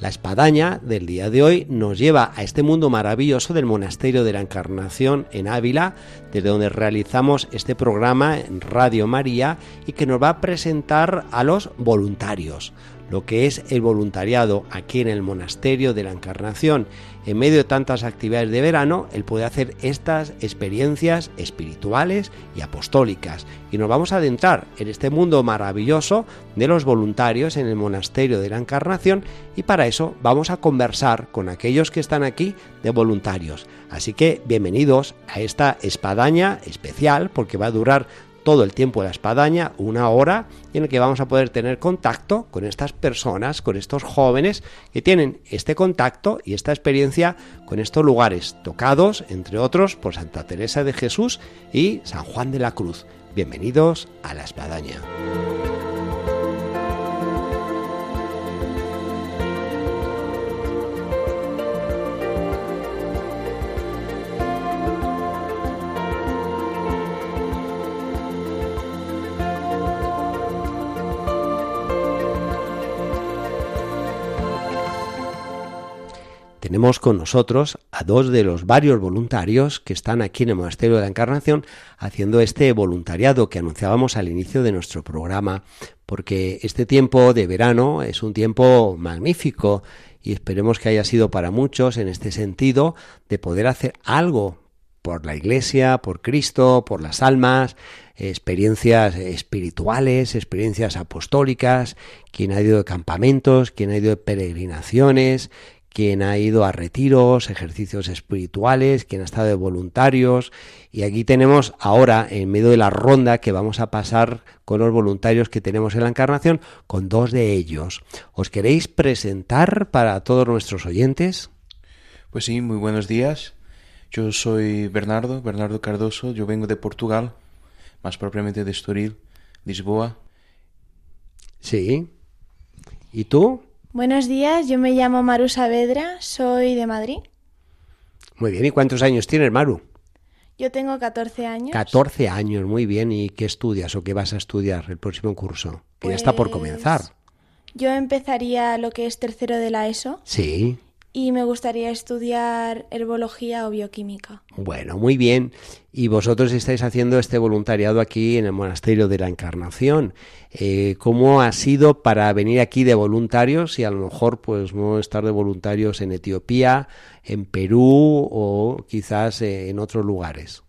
La espadaña del día de hoy nos lleva a este mundo maravilloso del Monasterio de la Encarnación en Ávila, desde donde realizamos este programa en Radio María y que nos va a presentar a los voluntarios, lo que es el voluntariado aquí en el Monasterio de la Encarnación. En medio de tantas actividades de verano, él puede hacer estas experiencias espirituales y apostólicas. Y nos vamos a adentrar en este mundo maravilloso de los voluntarios en el Monasterio de la Encarnación y para eso vamos a conversar con aquellos que están aquí de voluntarios. Así que bienvenidos a esta espadaña especial porque va a durar todo el tiempo de la espadaña, una hora, en el que vamos a poder tener contacto con estas personas, con estos jóvenes que tienen este contacto y esta experiencia con estos lugares tocados, entre otros, por Santa Teresa de Jesús y San Juan de la Cruz. Bienvenidos a la espadaña. Tenemos con nosotros a dos de los varios voluntarios que están aquí en el Monasterio de la Encarnación haciendo este voluntariado que anunciábamos al inicio de nuestro programa, porque este tiempo de verano es un tiempo magnífico y esperemos que haya sido para muchos en este sentido de poder hacer algo por la Iglesia, por Cristo, por las almas, experiencias espirituales, experiencias apostólicas, quien ha ido de campamentos, quien ha ido de peregrinaciones, quien ha ido a retiros, ejercicios espirituales, quien ha estado de voluntarios. Y aquí tenemos ahora, en medio de la ronda que vamos a pasar con los voluntarios que tenemos en la Encarnación, con dos de ellos. ¿Os queréis presentar para todos nuestros oyentes? Pues sí, muy buenos días. Yo soy Bernardo, Bernardo Cardoso, yo vengo de Portugal, más propiamente de Estoril, Lisboa. Sí. ¿Y tú? Buenos días, yo me llamo Maru Saavedra, soy de Madrid. Muy bien, ¿y cuántos años tienes, Maru? Yo tengo 14 años. 14 años, muy bien. ¿Y qué estudias o qué vas a estudiar el próximo curso? Que ya está por Pues, comenzar. Yo empezaría lo que es tercero de la ESO Sí. Y me gustaría estudiar herbología o bioquímica. Bueno, muy bien. Y vosotros estáis haciendo este voluntariado aquí en el Monasterio de la Encarnación. Eh, ¿Cómo ha sido para venir aquí de voluntarios y a lo mejor pues no estar de voluntarios en Etiopía, en Perú o quizás eh, en otros lugares?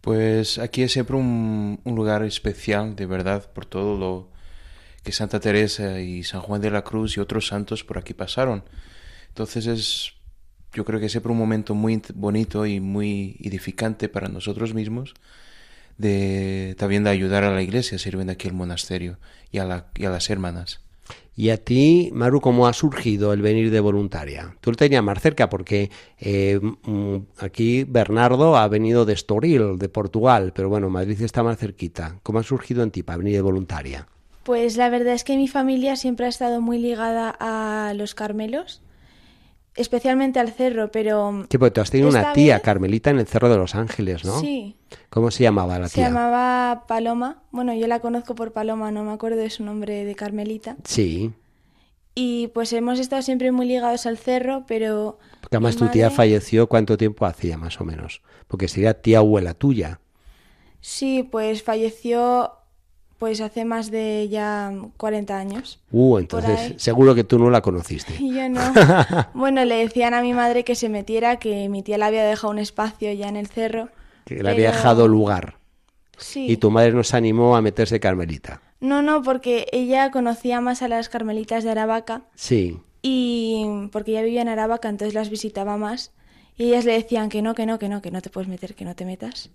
Pues aquí es siempre un, un lugar especial, de verdad, por todo lo que Santa Teresa y San Juan de la Cruz y otros santos por aquí pasaron. Entonces es, yo creo que es siempre un momento muy bonito y muy edificante para nosotros mismos, de también de ayudar a la iglesia sirviendo aquí el monasterio y a, la, y a las hermanas. Y a ti, Maru, ¿cómo ha surgido el venir de voluntaria? Tú lo tenías más cerca porque eh, mm, aquí Bernardo ha venido de Estoril, de Portugal, pero bueno, Madrid está más cerquita. ¿Cómo ha surgido en ti para venir de voluntaria? Pues la verdad es que mi familia siempre ha estado muy ligada a los Carmelos, especialmente al cerro, pero Sí, porque tú has tenido una tía, vez- Carmelita, en el Cerro de los Ángeles, ¿no? sí, ¿Cómo se llamaba la se tía? llamaba Paloma. Bueno, yo la conozco por Paloma, no me acuerdo de su nombre de Carmelita. Sí, Y pues hemos estado siempre muy ligados al cerro, pero porque además tu tía falleció, ¿cuánto tiempo hacía más o menos? Porque sería tía abuela tuya. Sí, pues falleció pues hace más de ya 40 años. Uh, entonces seguro que tú no la conociste. Yo no. bueno, le decían a mi madre que se metiera, que mi tía le había dejado un espacio ya en el cerro. Que le había dejado lugar. Sí. Y tu madre nos animó a meterse Carmelita. No, no, porque ella conocía más a las carmelitas de Aravaca Sí. y porque ella vivía en Aravaca, entonces las visitaba más. Y ellas le decían que no, que no, que no, que no te puedes meter, que no te metas.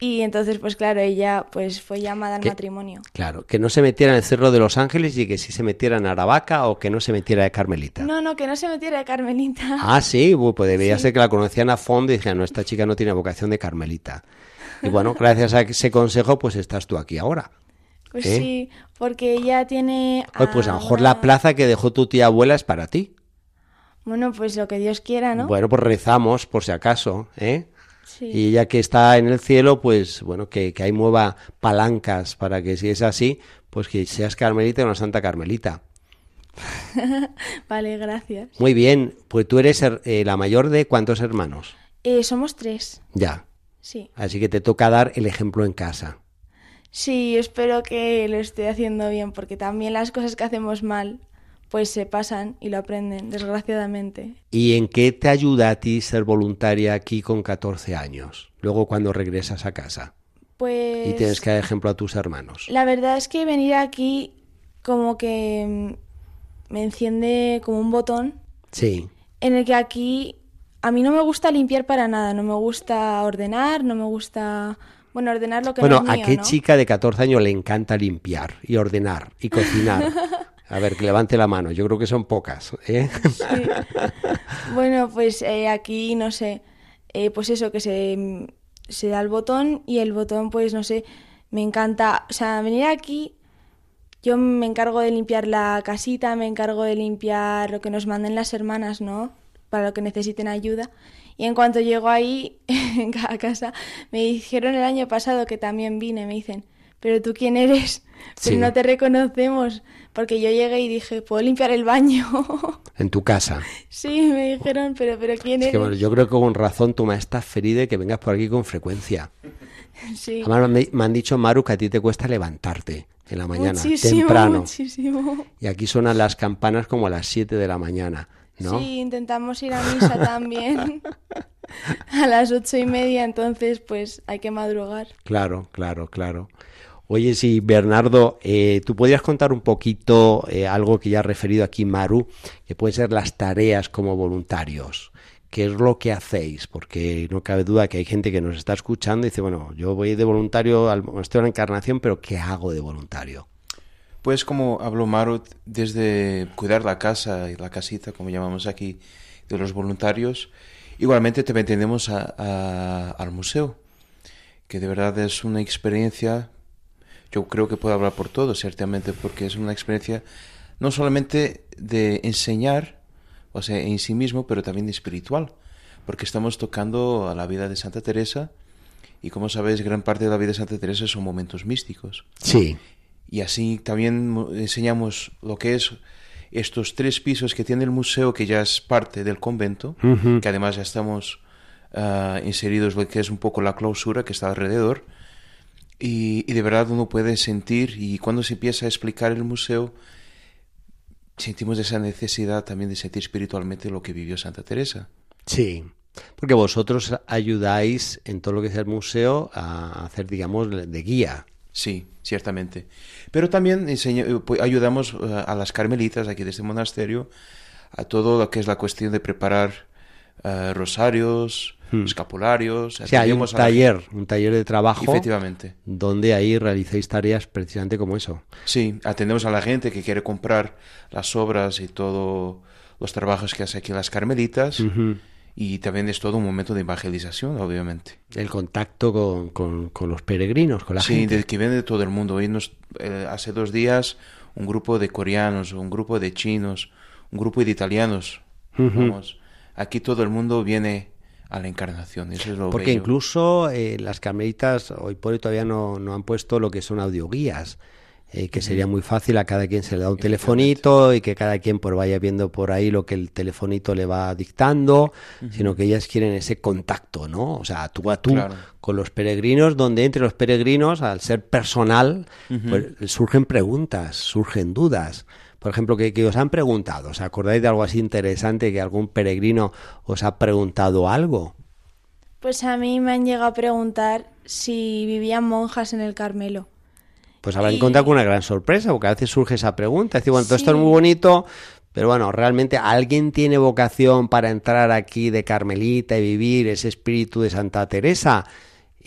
Y entonces, pues claro, ella pues fue llamada al matrimonio. Claro, que no se metiera en el Cerro de los Ángeles y que sí se metiera en Aravaca o que no se metiera de Carmelita. No, no, que no se metiera de Carmelita. Ah, sí, pues debería ser que la conocían a fondo y dijeron, no, esta chica no tiene vocación de Carmelita. Y bueno, gracias a ese consejo, pues estás tú aquí ahora. Pues ¿eh? sí, porque ella tiene... Oye, pues a lo mejor la plaza que dejó tu tía abuela es para ti. Bueno, pues lo que Dios quiera, ¿no? Bueno, pues rezamos por si acaso, ¿eh? Sí. Y ya que está en el cielo, pues bueno, que, que ahí mueva palancas para que si es así, pues que seas Carmelita o una Santa Carmelita. Vale, gracias. Muy bien, pues tú eres eh, la mayor de cuántos hermanos. Eh, somos tres, Ya, sí. así que te toca dar el ejemplo en casa. Sí, espero que lo esté haciendo bien, porque también las cosas que hacemos mal, pues se pasan y lo aprenden, desgraciadamente. ¿Y en qué te ayuda a ti ser voluntaria aquí con 14 años? Luego cuando regresas a casa Pues... y tienes que dar ejemplo a tus hermanos. La verdad es que venir aquí como que mm, me enciende como un botón Sí, en el que aquí a mí no me gusta limpiar para nada, no me gusta ordenar, no me gusta, bueno, ordenar lo que bueno, no es mío, ¿a qué ¿no? chica de 14 años le encanta limpiar y ordenar y cocinar? A ver, que levante la mano, yo creo que son pocas. ¿eh? Sí. Bueno, pues eh, aquí, no sé, eh, pues eso, que se, se da el botón y el botón, pues no sé, me encanta, o sea, venir aquí, yo me encargo de limpiar la casita, me encargo de limpiar lo que nos manden las hermanas, ¿no? Para lo que necesiten ayuda. Y en cuanto llego ahí, a casa, me dijeron el año pasado que también vine, me dicen, pero tú quién eres, pero Sí. no te reconocemos, porque yo llegué y dije, ¿puedo limpiar el baño? En tu casa. Sí, me dijeron, pero, pero ¿quién Es que, bueno, yo creo que con razón tu maestra ferida que vengas por aquí con frecuencia. Sí. Además, me, me han dicho, Maru, que a ti te cuesta levantarte en la mañana, muchísimo, temprano. muchísimo. Y aquí suenan las campanas como a las 7 de la mañana, ¿no? Sí, intentamos ir a misa también a las ocho y media, entonces pues hay que madrugar. Claro, claro, claro. Oye, sí, Bernardo, eh, tú podrías contar un poquito eh, algo que ya ha referido aquí Maru, que pueden ser las tareas como voluntarios. ¿Qué es lo que hacéis? Porque no cabe duda que hay gente que nos está escuchando y dice, bueno, yo voy de voluntario al monasterio de la Encarnación, pero ¿qué hago de voluntario? Pues como habló Maru, desde cuidar la casa y la casita, como llamamos aquí, de los voluntarios, igualmente también tenemos al museo, que de verdad es una experiencia, yo creo que puedo hablar por todos, ciertamente, porque es una experiencia no solamente de enseñar, o sea, en sí mismo, pero también espiritual, porque estamos tocando a la vida de Santa Teresa, y como sabéis, gran parte de la vida de Santa Teresa son momentos místicos. Sí, Y así también mo- enseñamos lo que es estos tres pisos que tiene el museo, que ya es parte del convento, Ujú. que además ya estamos ah, inseridos lo que es un poco la clausura que está alrededor. Y, y de verdad uno puede sentir, y cuando se empieza a explicar el museo, sentimos esa necesidad también de sentir espiritualmente lo que vivió Santa Teresa. sí. Porque vosotros ayudáis en todo lo que es el museo a hacer, digamos, de guía. Sí, ciertamente. Pero también enseña- eh, pues, ayudamos eh, a las carmelitas aquí de este monasterio a todo lo que es la cuestión de preparar eh, rosarios, escapularios. O sea, hay un taller, un taller de trabajo Efectivamente. donde ahí realizáis tareas precisamente como eso. Sí, atendemos a la gente que quiere comprar las obras y todos los trabajos que hace aquí las carmelitas. Y también es todo un momento de evangelización, obviamente. El contacto con, con- con los peregrinos, con la sí, gente. de que viene de todo el mundo. Hoy nos, eh, hace dos días un grupo de coreanos, un grupo de chinos, un grupo de italianos. Vamos, aquí todo el mundo viene a la encarnación. Eso es lo Porque bello. incluso eh, las carmelitas hoy por hoy todavía no, no han puesto lo que son audioguías, eh, que sería muy fácil, a cada quien se le da un telefonito y que cada quien pues vaya viendo por ahí lo que el telefonito le va dictando, sino que ellas quieren ese contacto, ¿no? O sea, tú a tú Claro. con los peregrinos, donde entre los peregrinos, al ser personal, pues surgen preguntas, surgen dudas. Por ejemplo, que, que os han preguntado, ¿os acordáis de algo así interesante que algún peregrino os ha preguntado algo? Pues a mí me han llegado a preguntar si vivían monjas en el Carmelo. Pues habrán Y- encontrado con una gran sorpresa, porque a veces surge esa pregunta. Es decir, bueno, todo esto es Sí. muy bonito, pero bueno, realmente alguien tiene vocación para entrar aquí de Carmelita y vivir ese espíritu de Santa Teresa.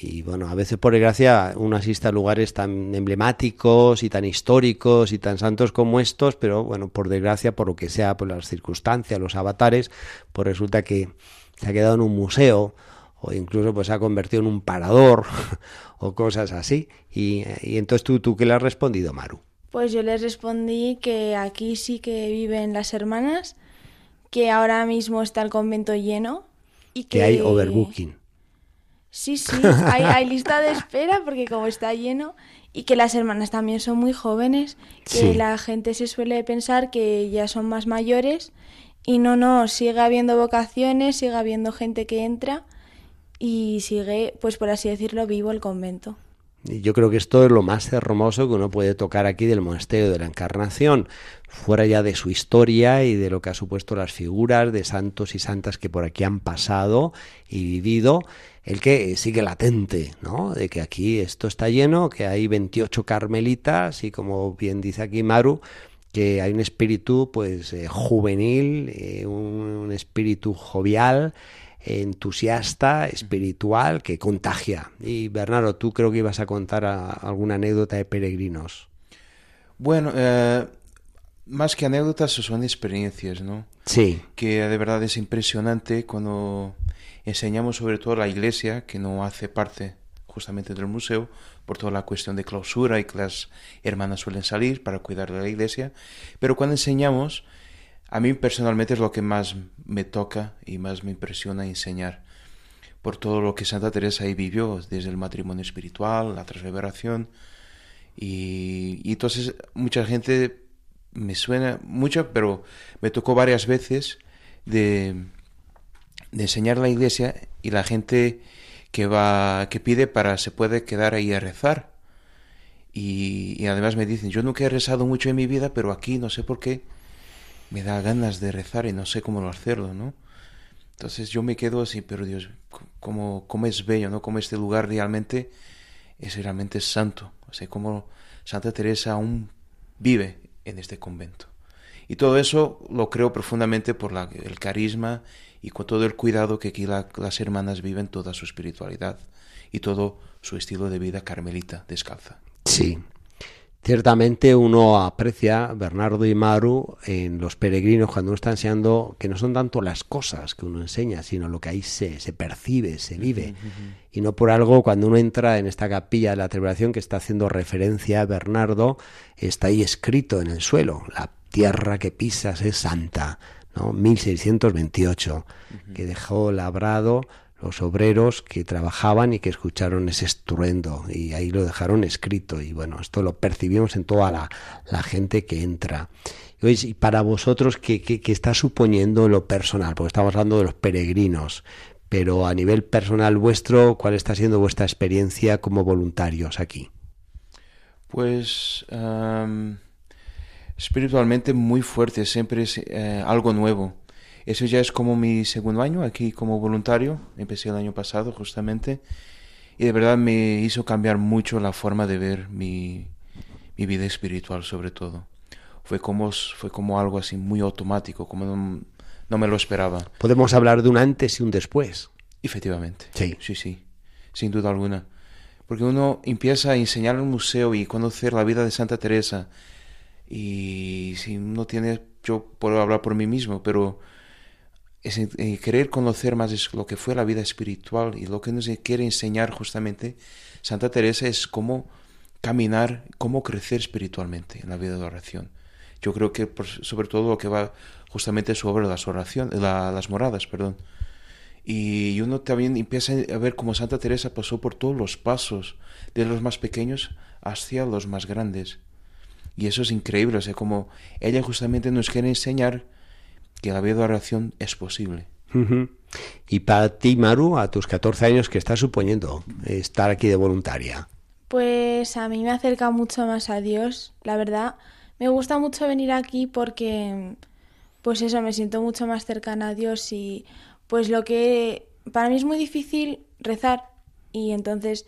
Y bueno, a veces por desgracia uno asiste a lugares tan emblemáticos y tan históricos y tan santos como estos, pero bueno, por desgracia, por lo que sea, por las circunstancias, los avatares, pues resulta que se ha quedado en un museo o incluso pues se ha convertido en un parador o cosas así. Y, y entonces tú, tú, ¿qué le has respondido, Maru? Pues yo les respondí que aquí sí que viven las hermanas, que ahora mismo está el convento lleno y que, que hay overbooking. Sí, sí, hay, hay, lista de espera porque como está lleno y que las hermanas también son muy jóvenes, que Sí. la gente se suele pensar que ya son más mayores y no, no, sigue habiendo vocaciones, sigue habiendo gente que entra y sigue, pues por así decirlo, vivo el convento. Y yo creo que esto es lo más hermoso que uno puede tocar aquí del monasterio de la Encarnación, fuera ya de su historia y de lo que ha supuesto las figuras de santos y santas que por aquí han pasado y vivido, el que sigue latente, ¿no? De que aquí esto está lleno, que hay 28 carmelitas y como bien dice aquí Maru, que hay un espíritu pues eh, juvenil, eh, un, un espíritu jovial, entusiasta, espiritual, que contagia. Y Bernardo, tú creo que ibas a contar a- alguna anécdota de peregrinos. Bueno, eh, más que anécdotas son experiencias, ¿no? Sí, Que de verdad es impresionante cuando enseñamos sobre todo la iglesia, que no hace parte justamente del museo, por toda la cuestión de clausura y que las hermanas suelen salir para cuidar de la iglesia, pero cuando enseñamos, a mí personalmente es lo que más me toca y más me impresiona enseñar, por todo lo que Santa Teresa ahí vivió, desde el matrimonio espiritual, la transreveración, y, y entonces mucha gente me suena mucho, pero me tocó varias veces de, enseñar la iglesia y la gente que va que pide para se puede quedar ahí a rezar. Y además me dicen yo nunca he rezado mucho en mi vida pero aquí no sé por qué me da ganas de rezar y no sé cómo hacerlo no entonces yo me quedo así pero Dios cómo, cómo es bello no cómo este lugar realmente es realmente santo o sea cómo Santa Teresa aún vive en este convento y todo eso lo creo profundamente por el carisma y con todo el cuidado que aquí la- las hermanas viven toda su espiritualidad y todo su estilo de vida carmelita descalza. sí. Ciertamente uno aprecia, Bernardo y Maru, en los peregrinos cuando uno está enseñando que no son tanto las cosas que uno enseña, sino lo que ahí se, se percibe, se vive. Y no por algo, cuando uno entra en esta capilla de la celebración que está haciendo referencia a Bernardo, está ahí escrito en el suelo, la tierra que pisas es santa, ¿no? 1628, que dejó labrado los obreros que trabajaban y que escucharon ese estruendo y ahí lo dejaron escrito y bueno, esto lo percibimos en toda la, gente que entra. Y, para vosotros, ¿qué, qué, qué está suponiendo lo personal? Porque estamos hablando de los peregrinos, pero a nivel personal vuestro, ¿cuál está siendo vuestra experiencia como voluntarios aquí? Pues espiritualmente muy fuerte, siempre es eh, algo nuevo. Eso ya es como mi segundo año aquí como voluntario, empecé el año pasado justamente, y de verdad me hizo cambiar mucho la forma de ver mi, mi vida espiritual sobre todo. Fue como, fue como algo así muy automático, como no, no me lo esperaba. Podemos hablar de un antes y un después. Efectivamente. Sí. Sí, sí. Sin duda alguna. Porque uno empieza a enseñar en el museo y conocer la vida de Santa Teresa. Y si uno tiene, yo puedo hablar por mí mismo, pero es, eh, querer conocer más lo que fue la vida espiritual y lo que nos quiere enseñar justamente Santa Teresa es cómo caminar, cómo crecer espiritualmente en la vida de oración. Yo creo que por- sobre todo lo que va justamente sobre las oraciones, la- las moradas, perdón. Y uno también empieza a ver cómo Santa Teresa pasó por todos los pasos, de los más pequeños hacia los más grandes. Y eso es increíble, o sea, como ella justamente nos quiere enseñar que la vida de oración es posible. Y para ti, Maru, a tus 14 años, ¿qué está suponiendo estar aquí de voluntaria? Pues a mí me acerca mucho más a Dios, la verdad. Me gusta mucho venir aquí porque, pues eso, me siento mucho más cercana a Dios y pues lo que para mí es muy difícil rezar y entonces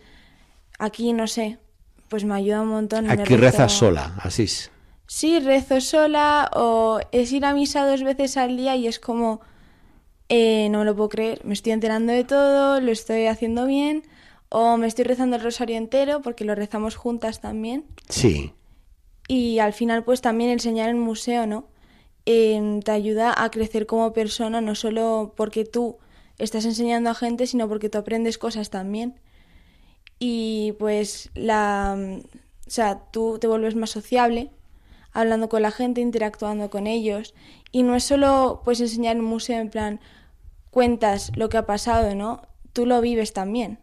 aquí, no sé, pues me ayuda un montón. me Aquí rezo- rezas sola, así es. Sí, rezo sola o es ir a misa dos veces al día y es como, eh, no me lo puedo creer, me estoy enterando de todo, lo estoy haciendo bien O me estoy rezando el rosario entero porque lo rezamos juntas también. Sí. Y al final pues también enseñar en museo, ¿no? Eh, te ayuda a crecer como persona, no solo porque tú estás enseñando a gente, sino porque tú aprendes cosas también. Y pues la... O sea, tú te vuelves más sociable, hablando con la gente, interactuando con ellos. Y no es solo pues enseñar en un museo en plan, cuentas lo que ha pasado, ¿no? Tú lo vives también.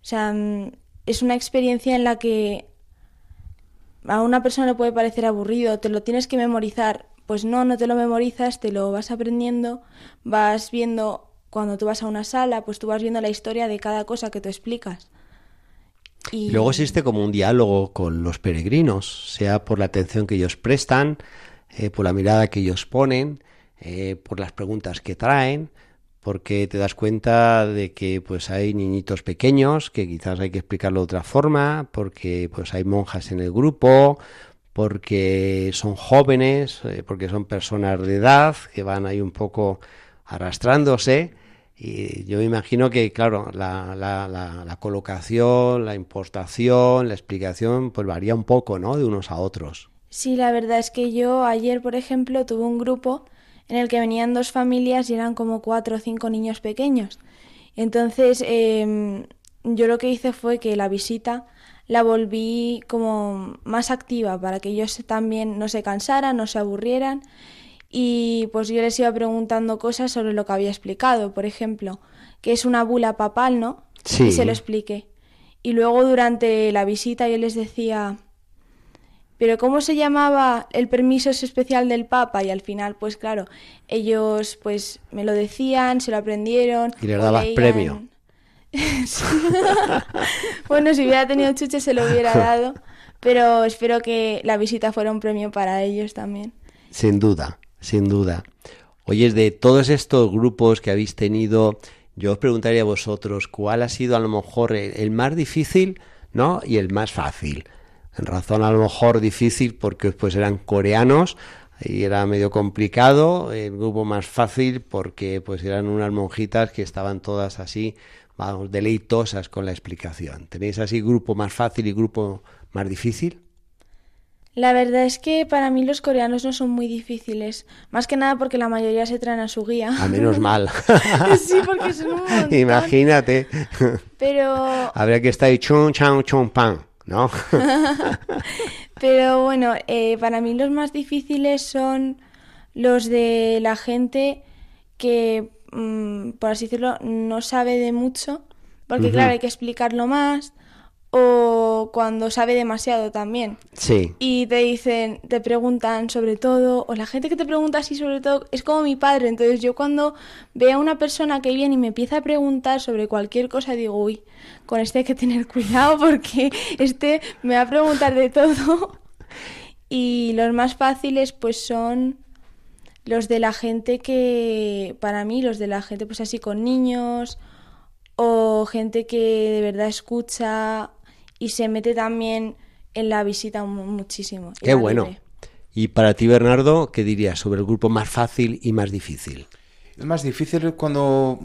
O sea, mm, es una experiencia en la que a una persona le puede parecer aburrido, te lo tienes que memorizar. Pues no, no te lo memorizas, te lo vas aprendiendo, vas viendo, cuando tú vas a una sala, pues tú vas viendo la historia de cada cosa que tú explicas. Y... Luego existe como un diálogo con los peregrinos, sea por la atención que ellos prestan, eh, por la mirada que ellos ponen, eh, por las preguntas que traen, porque te das cuenta de que pues hay niñitos pequeños que quizás hay que explicarlo de otra forma, porque pues hay monjas en el grupo, porque son jóvenes, eh, porque son personas de edad que van ahí un poco arrastrándose. Y yo me imagino que, claro, la, colocación, la importación, la explicación, pues varía un poco, ¿no? De unos a otros. Sí, la verdad es que yo ayer, por ejemplo, tuve un grupo en el que venían dos familias y eran como cuatro o cinco niños pequeños. Entonces, eh, yo lo que hice fue que la visita la volví como más activa para que ellos también no se cansaran, no se aburrieran y pues yo les iba preguntando cosas sobre lo que había explicado, por ejemplo, que es una bula papal, ¿no? Sí. Y se lo expliqué. Y luego durante la visita yo les decía, pero ¿cómo se llamaba el permiso especial del Papa? Y al final, pues claro, ellos pues me lo decían, se lo aprendieron. Y les dabas premio. bueno, si hubiera tenido chuche se lo hubiera dado, pero espero que la visita fuera un premio para ellos también. Sin duda, sin duda. Oye, de todos estos grupos que habéis tenido, yo os preguntaría a vosotros, ¿cuál ha sido a lo mejor el más difícil, ¿no? Y el más fácil en razón a lo mejor difícil porque pues eran coreanos y era medio complicado, el grupo más fácil porque pues eran unas monjitas que estaban todas así, vamos, deleitosas con la explicación. ¿Tenéis así grupo más fácil y grupo más difícil? La verdad es que para mí los coreanos no son muy difíciles, más que nada porque la mayoría se traen a su guía. A menos mal. sí, porque son un montón. Imagínate. Pero... Habría que estar ahí chun, chan, chun, pan. ¿no? Pero bueno, eh, para mí los más difíciles son los de la gente que, mm, por así decirlo, no sabe de mucho, porque claro, hay que explicarlo más, o cuando sabe demasiado también. Sí. Y te dicen, te preguntan sobre todo, o la gente que te pregunta así sobre todo es como mi padre. Entonces yo cuando veo a una persona que viene y me empieza a preguntar sobre cualquier cosa, digo, uy, con este hay que tener cuidado porque este me va a preguntar de todo. Y los más fáciles pues son los de la gente que, para mí, los de la gente pues así con niños o gente que de verdad escucha y se mete también en la visita muchísimo. Qué bueno. Y para ti, Bernardo, ¿qué dirías sobre el grupo más fácil y más difícil? Es más difícil cuando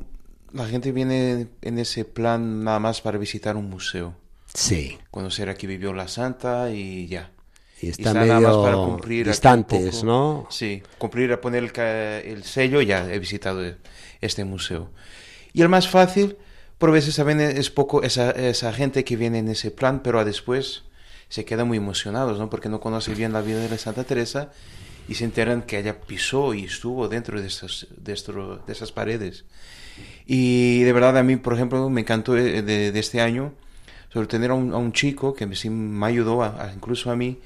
la gente viene en ese plan nada más para visitar un museo. Sí. Conocer aquí vivió la santa y ya. Y está medio nada más para cumplir distantes, ¿no? Sí, cumplir a poner el, el sello ya he visitado este museo. Y el más fácil por veces también es poco esa, esa gente que viene en ese plan, pero después se quedan muy emocionados, ¿no? Porque no conocen bien la vida de la Santa Teresa y se enteran que ella pisó y estuvo dentro de esas, de, de esas paredes. Y de verdad a mí, por ejemplo, me encantó de, de, este año sobre tener a un, chico que me, me ayudó, a, incluso a mí,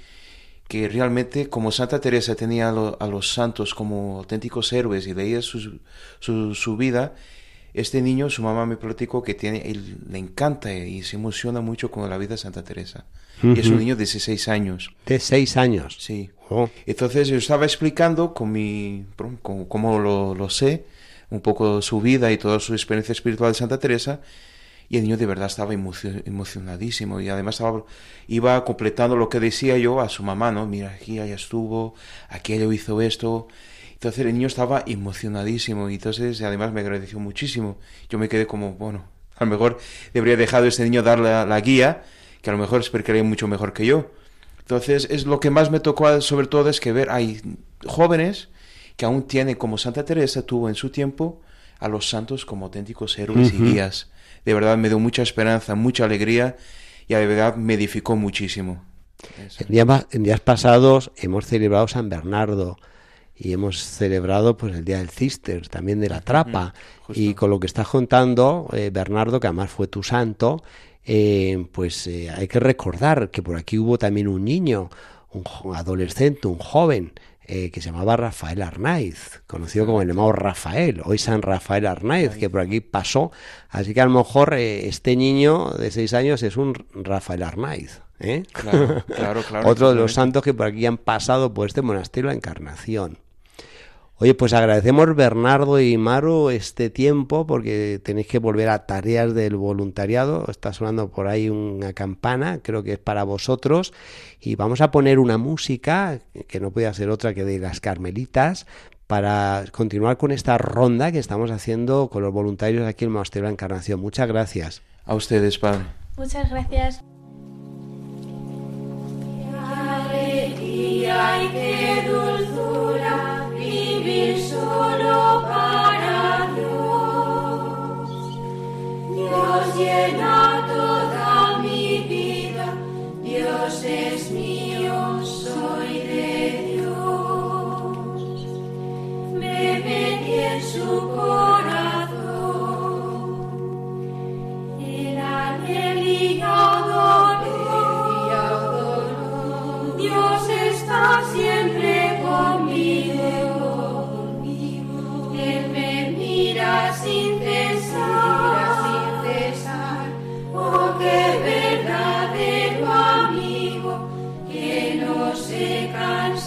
que realmente como Santa Teresa tenía a los santos como auténticos héroes y leía su, su, su vida, este niño, su mamá me platicó que tiene, él, le encanta y se emociona mucho con la vida de Santa Teresa. Uh -huh. Es un niño de 16 años. ¿De 6 años? Sí. Oh. Entonces yo estaba explicando con mi, con, como lo, lo, sé, un poco su vida y toda su experiencia espiritual de Santa Teresa. Y el niño de verdad estaba emocionadísimo y además estaba, iba completando lo que decía yo a su mamá, ¿no? Mira, aquí ella estuvo, aquello hizo esto. Entonces el niño estaba emocionadísimo y entonces además me agradeció muchísimo. Yo me quedé como, bueno, A lo mejor debería dejado a este niño dar la, guía, que a lo mejor explicaría mucho mejor que yo. Entonces, es lo que más me tocó sobre todo es que ver, hay jóvenes que aún tienen, como Santa Teresa tuvo en su tiempo, a los santos como auténticos héroes y guías. De verdad me dio mucha esperanza, mucha alegría y de verdad me edificó muchísimo. En días, pasados hemos celebrado San Bernardo y hemos celebrado pues el día del Cister, también de la trapa. y con lo que estás contando, eh, Bernardo, que además fue tu santo, eh, pues eh, hay que recordar que por aquí hubo también un niño, un adolescente, un joven, que se llamaba Rafael Arnaiz, conocido como el llamado Rafael, hoy San Rafael Arnaiz, que por aquí pasó. Así que a lo mejor este niño de seis años es un Rafael Arnaiz. ¿eh? Claro, claro, claro. Otro de los santos que por aquí han pasado por este monasterio, la Encarnación. Oye, pues agradecemos Bernardo y Maru este tiempo porque tenéis que volver a tareas del voluntariado. Está sonando por ahí una campana, creo que es para vosotros. Y vamos a poner una música que no puede ser otra que de las Carmelitas para continuar con esta ronda que estamos haciendo con los voluntarios aquí en el Monasterio de la Encarnación. Muchas gracias. A ustedes, Padre. Muchas gracias. y no se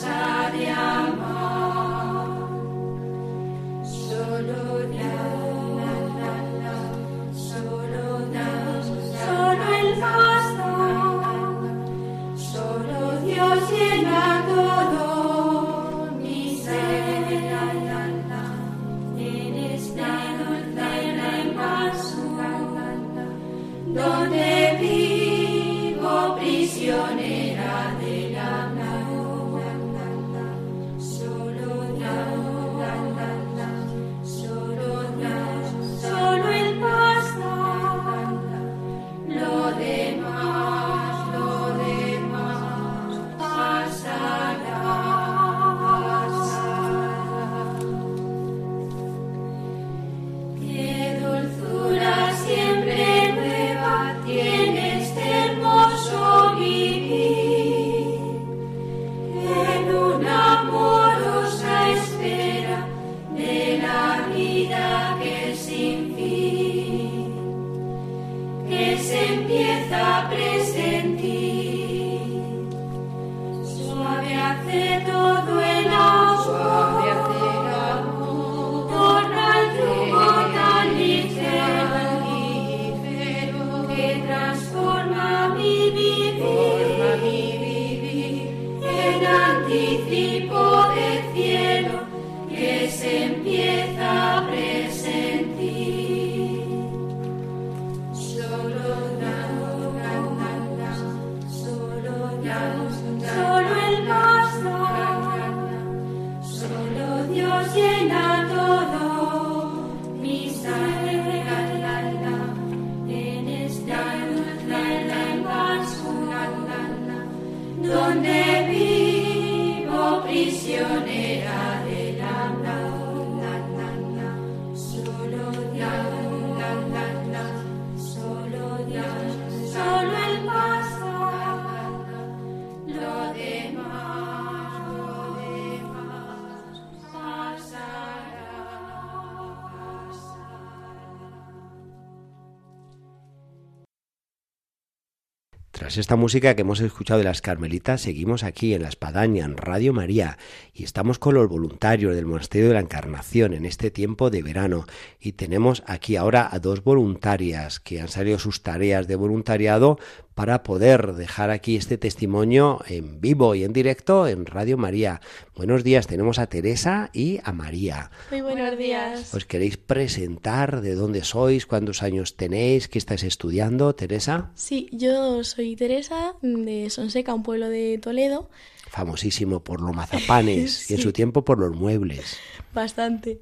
Esta música que hemos escuchado de las Carmelitas, seguimos aquí en La Espadaña, en Radio María, y estamos con los voluntarios del Monasterio de la Encarnación en este tiempo de verano. Y tenemos aquí ahora a dos voluntarias que han salido sus tareas de voluntariado para poder dejar aquí este testimonio en vivo y en directo en Radio María. Buenos días, tenemos a Teresa y a María. Muy buenos días. ¿Os queréis presentar de dónde sois, cuántos años tenéis, qué estáis estudiando, Teresa? Sí, yo soy Teresa de Sonseca, un pueblo de Toledo, Famosísimo por los mazapanes y en su tiempo por los muebles. bastante.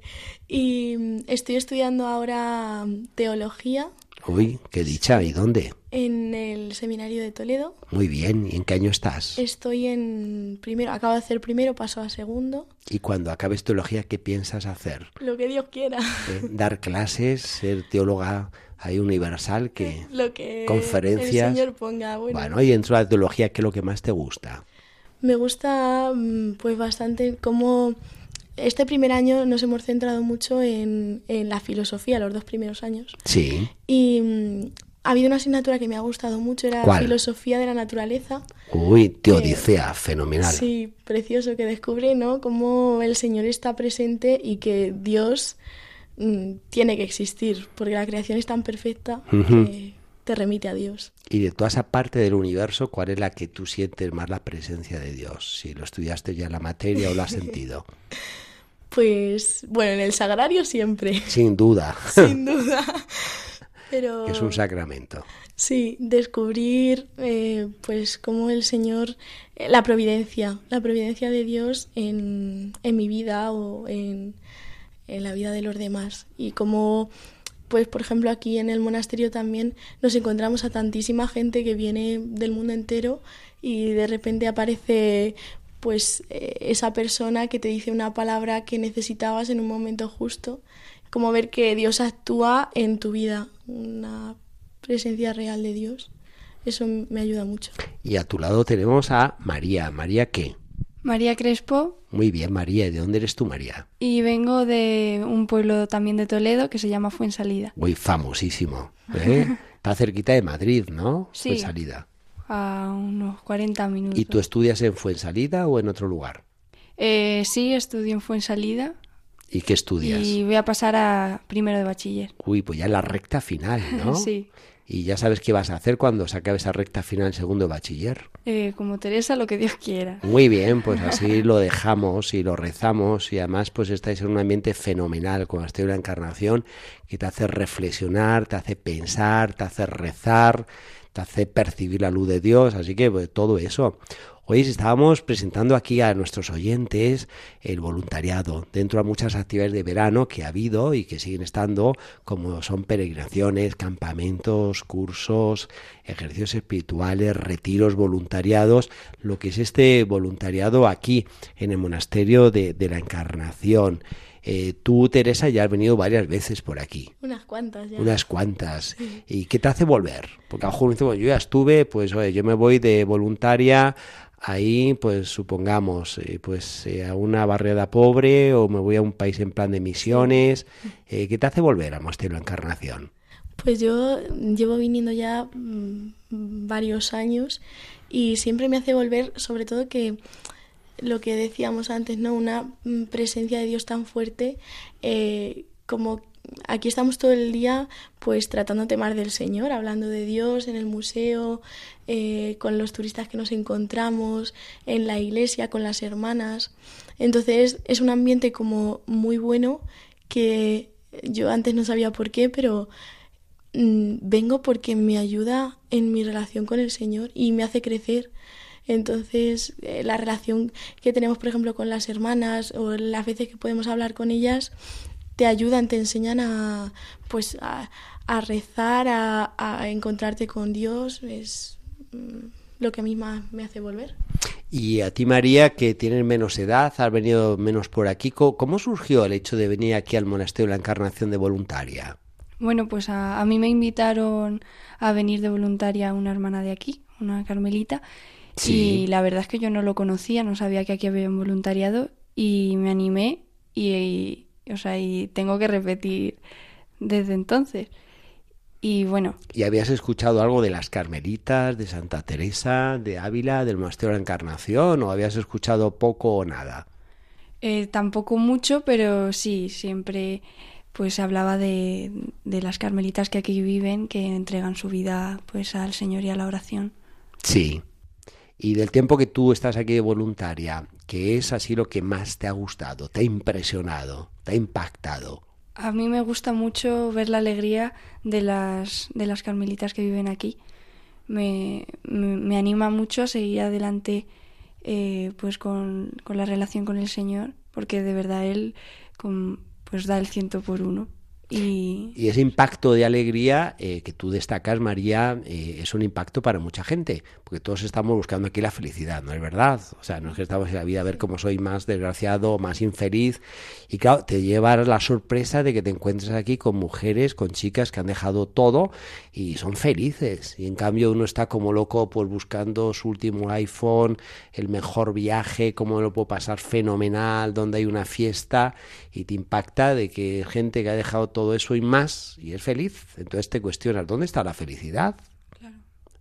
Y mm, estoy estudiando ahora teología Uy, qué dicha, ¿y dónde? en el seminario de Toledo. Muy bien, ¿y en qué año estás? Estoy en primero, acabo de hacer primero, paso a segundo. Y cuando acabes teología, ¿qué piensas hacer? Lo que Dios quiera. ¿Eh? ¿Dar clases, ser teóloga ahí universal? que Lo que Conferencias. el Señor ponga. Bueno, Bueno, y dentro de la teología, ¿qué es lo que más te gusta? me gusta mm, pues bastante cómo este primer año nos hemos centrado mucho en, en la filosofía, los dos primeros años. Sí, Y mm, ha habido una asignatura que me ha gustado mucho, era ¿Cuál? filosofía de la naturaleza. uy, teodicea, fenomenal. Sí, precioso, que descubre, ¿no? Cómo el Señor está presente y que Dios mm, tiene que existir, porque la creación es tan perfecta que te remite a Dios. Y de toda esa parte del universo, ¿cuál es la que tú sientes más la presencia de Dios? Si lo estudiaste ya en la materia o lo has sentido. Pues, bueno, en el sagrario siempre, Sin duda, sin duda. Pero es un sacramento. Sí, descubrir eh, pues cómo el Señor, eh, la providencia, la providencia de Dios en, en mi vida o en, en la vida de los demás. Y cómo, pues por ejemplo aquí en el monasterio también nos encontramos a tantísima gente que viene del mundo entero y de repente aparece pues eh, esa persona que te dice una palabra que necesitabas en un momento justo. Como ver que Dios actúa en tu vida, una presencia real de Dios. Eso me ayuda mucho. Y a tu lado tenemos a María. ¿María qué? María Crespo Muy bien, María. ¿Y de dónde eres tú, María? y vengo de un pueblo también de Toledo que se llama Fuensalida, Muy famosísimo. ¿eh? Está cerquita de Madrid, ¿no? Sí. Fuensalida. A unos 40 minutos. ¿Y tú estudias en Fuensalida o en otro lugar? Eh, sí, estudio en Fuensalida ¿Y qué estudias? y voy a pasar a primero de bachiller. Uy, pues ya en la recta final, ¿no? Sí. Y ya sabes qué vas a hacer cuando se acabe esa recta final segundo de bachiller. Eh, como Teresa, lo que Dios quiera. Muy bien, pues así lo dejamos y lo rezamos y además pues estáis en un ambiente fenomenal con la la encarnación que te hace reflexionar, te hace pensar, te hace rezar, te hace percibir la luz de Dios, así que pues, todo eso. Hoy estábamos presentando aquí a nuestros oyentes el voluntariado dentro de muchas actividades de verano que ha habido y que siguen estando, como son peregrinaciones, campamentos, cursos, ejercicios espirituales, retiros, voluntariados, lo que es este voluntariado aquí en el monasterio de, de la Encarnación. Eh, tú, Teresa, ya has venido varias veces por aquí. Unas cuantas ya. Unas cuantas. ¿Y qué te hace volver? Porque a lo mejor bueno, yo ya estuve, pues oye, yo me voy de voluntaria ahí, pues supongamos, eh, pues eh, a una barriada pobre o me voy a un país en plan de misiones. Eh, ¿Qué te hace volver a la Encarnación? Pues yo llevo viniendo ya mm, varios años y siempre me hace volver, sobre todo que lo que decíamos antes, ¿no? Una mm, presencia de Dios tan fuerte, eh, como aquí estamos todo el día pues tratando temas del Señor, hablando de Dios en el museo, eh, con los turistas que nos encontramos, en la iglesia, con las hermanas. Entonces es un ambiente como muy bueno que yo antes no sabía por qué, pero mm, vengo porque me ayuda en mi relación con el Señor y me hace crecer. Entonces, eh, la relación que tenemos, por ejemplo, con las hermanas o las veces que podemos hablar con ellas, te ayudan, te enseñan a, pues, a, a rezar, a, a encontrarte con Dios. Es mm, lo que a mí más me hace volver. Y a ti, María, que tienes menos edad, has venido menos por aquí, ¿co- ¿cómo surgió el hecho de venir aquí al Monasterio de la Encarnación de voluntaria? Bueno, pues a, a mí me invitaron a venir de voluntaria una hermana de aquí, una carmelita, Sí. y la verdad es que yo no lo conocía, no sabía que aquí había un voluntariado y me animé y, y, o sea, y tengo que repetir desde entonces. Y bueno, ¿Y habías escuchado algo de las Carmelitas, de Santa Teresa, de Ávila, del Monasterio de la Encarnación, o habías escuchado poco o nada? eh, tampoco mucho, pero sí, siempre pues se hablaba de, de las carmelitas que aquí viven, que entregan su vida pues al Señor y a la oración. Sí. Y del tiempo que tú estás aquí de voluntaria, ¿qué es así lo que más te ha gustado, te ha impresionado, te ha impactado? A mí me gusta mucho ver la alegría de las, de las carmelitas que viven aquí. Me, me, anima mucho a seguir adelante eh, pues con, con la relación con el Señor, porque de verdad Él con, pues da el ciento por uno. Y, Y ese impacto de alegría eh, que tú destacas, María, eh, es un impacto para mucha gente, porque todos estamos buscando aquí la felicidad, ¿no es verdad? O sea, no es que estamos en la vida a ver cómo soy más desgraciado, más infeliz, y claro, te lleva la sorpresa de que te encuentres aquí con mujeres, con chicas que han dejado todo y son felices, y en cambio uno está como loco pues buscando su último iPhone, el mejor viaje, cómo lo puedo pasar fenomenal, donde hay una fiesta, y te impacta de que gente que ha dejado todo eso y más y es feliz. Entonces te cuestionas, ¿dónde está la felicidad? Claro.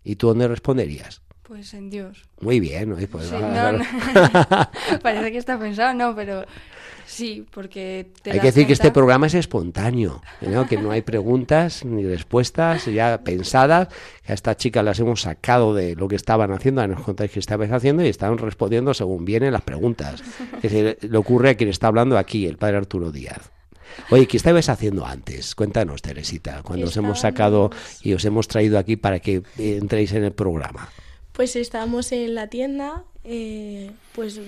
¿Y tú dónde responderías? pues en Dios. Muy bien, ¿no? Pues, Sí, no, no. Parece que está pensado, no, pero sí, porque te Hay que decir que este programa es espontáneo, ¿no? que no hay preguntas ni respuestas ya pensadas. A estas chicas las hemos sacado de lo que estaban haciendo, ahora nos contáis que estabais haciendo y estaban respondiendo según vienen las preguntas. Que se le ocurre a quien está hablando aquí, el padre Arturo Díaz. Oye, ¿qué estabais haciendo antes? Cuéntanos, Teresita, cuando os hemos sacado y os hemos traído aquí para que eh, entréis en el programa. Pues estábamos en la tienda, eh, pues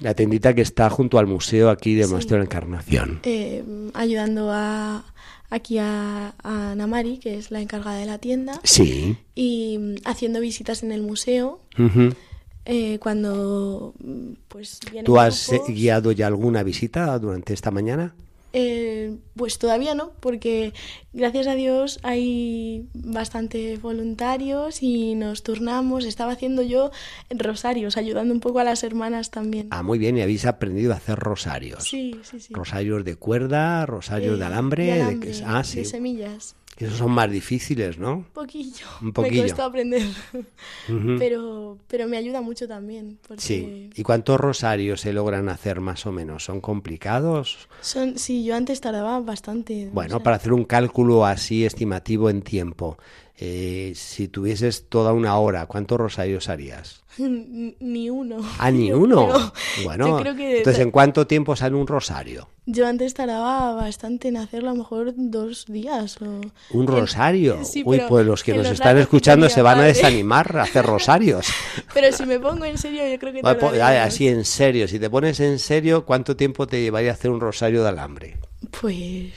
La tendita que está junto al museo aquí Sí. De la Encarnación. eh, ayudando a, aquí a, a Ana Mari, que es la encargada de la tienda, Sí. y mm, haciendo visitas en el museo. Eh, cuando mm, pues ¿Tú has eh, guiado ya alguna visita durante esta mañana? Eh, pues todavía no, porque gracias a Dios hay bastante voluntarios y nos turnamos. Estaba haciendo yo rosarios, ayudando un poco a las hermanas también. Ah, muy bien, y habéis aprendido a hacer rosarios. Sí, sí, sí. Rosarios de cuerda, rosarios de Eh, alambre, de de alambre, ah, sí. de semillas. Esos son más difíciles, ¿no? Un poquillo. Un poquillo. Me costó aprender. Pero, pero me ayuda mucho también. Porque Sí. ¿Y cuántos rosarios se logran hacer más o menos? ¿Son complicados? son, sí, yo antes tardaba bastante. Bueno, o sea, para hacer un cálculo así estimativo en tiempo, eh, si tuvieses toda una hora, ¿cuántos rosarios harías? Ni uno. Ah, ni uno. bueno, yo creo que entonces, ¿en cuánto tiempo sale un rosario? Yo antes tardaba bastante en hacerlo, a lo mejor dos días. O... ¿Un rosario? Sí, Uy, pues los que nos los están escuchando se van a desanimar a hacer rosarios. Pero si me pongo en serio, yo creo que tardaría ah, más. Así en serio, si te pones en serio, ¿cuánto tiempo te llevaría a hacer un rosario de alambre? Pues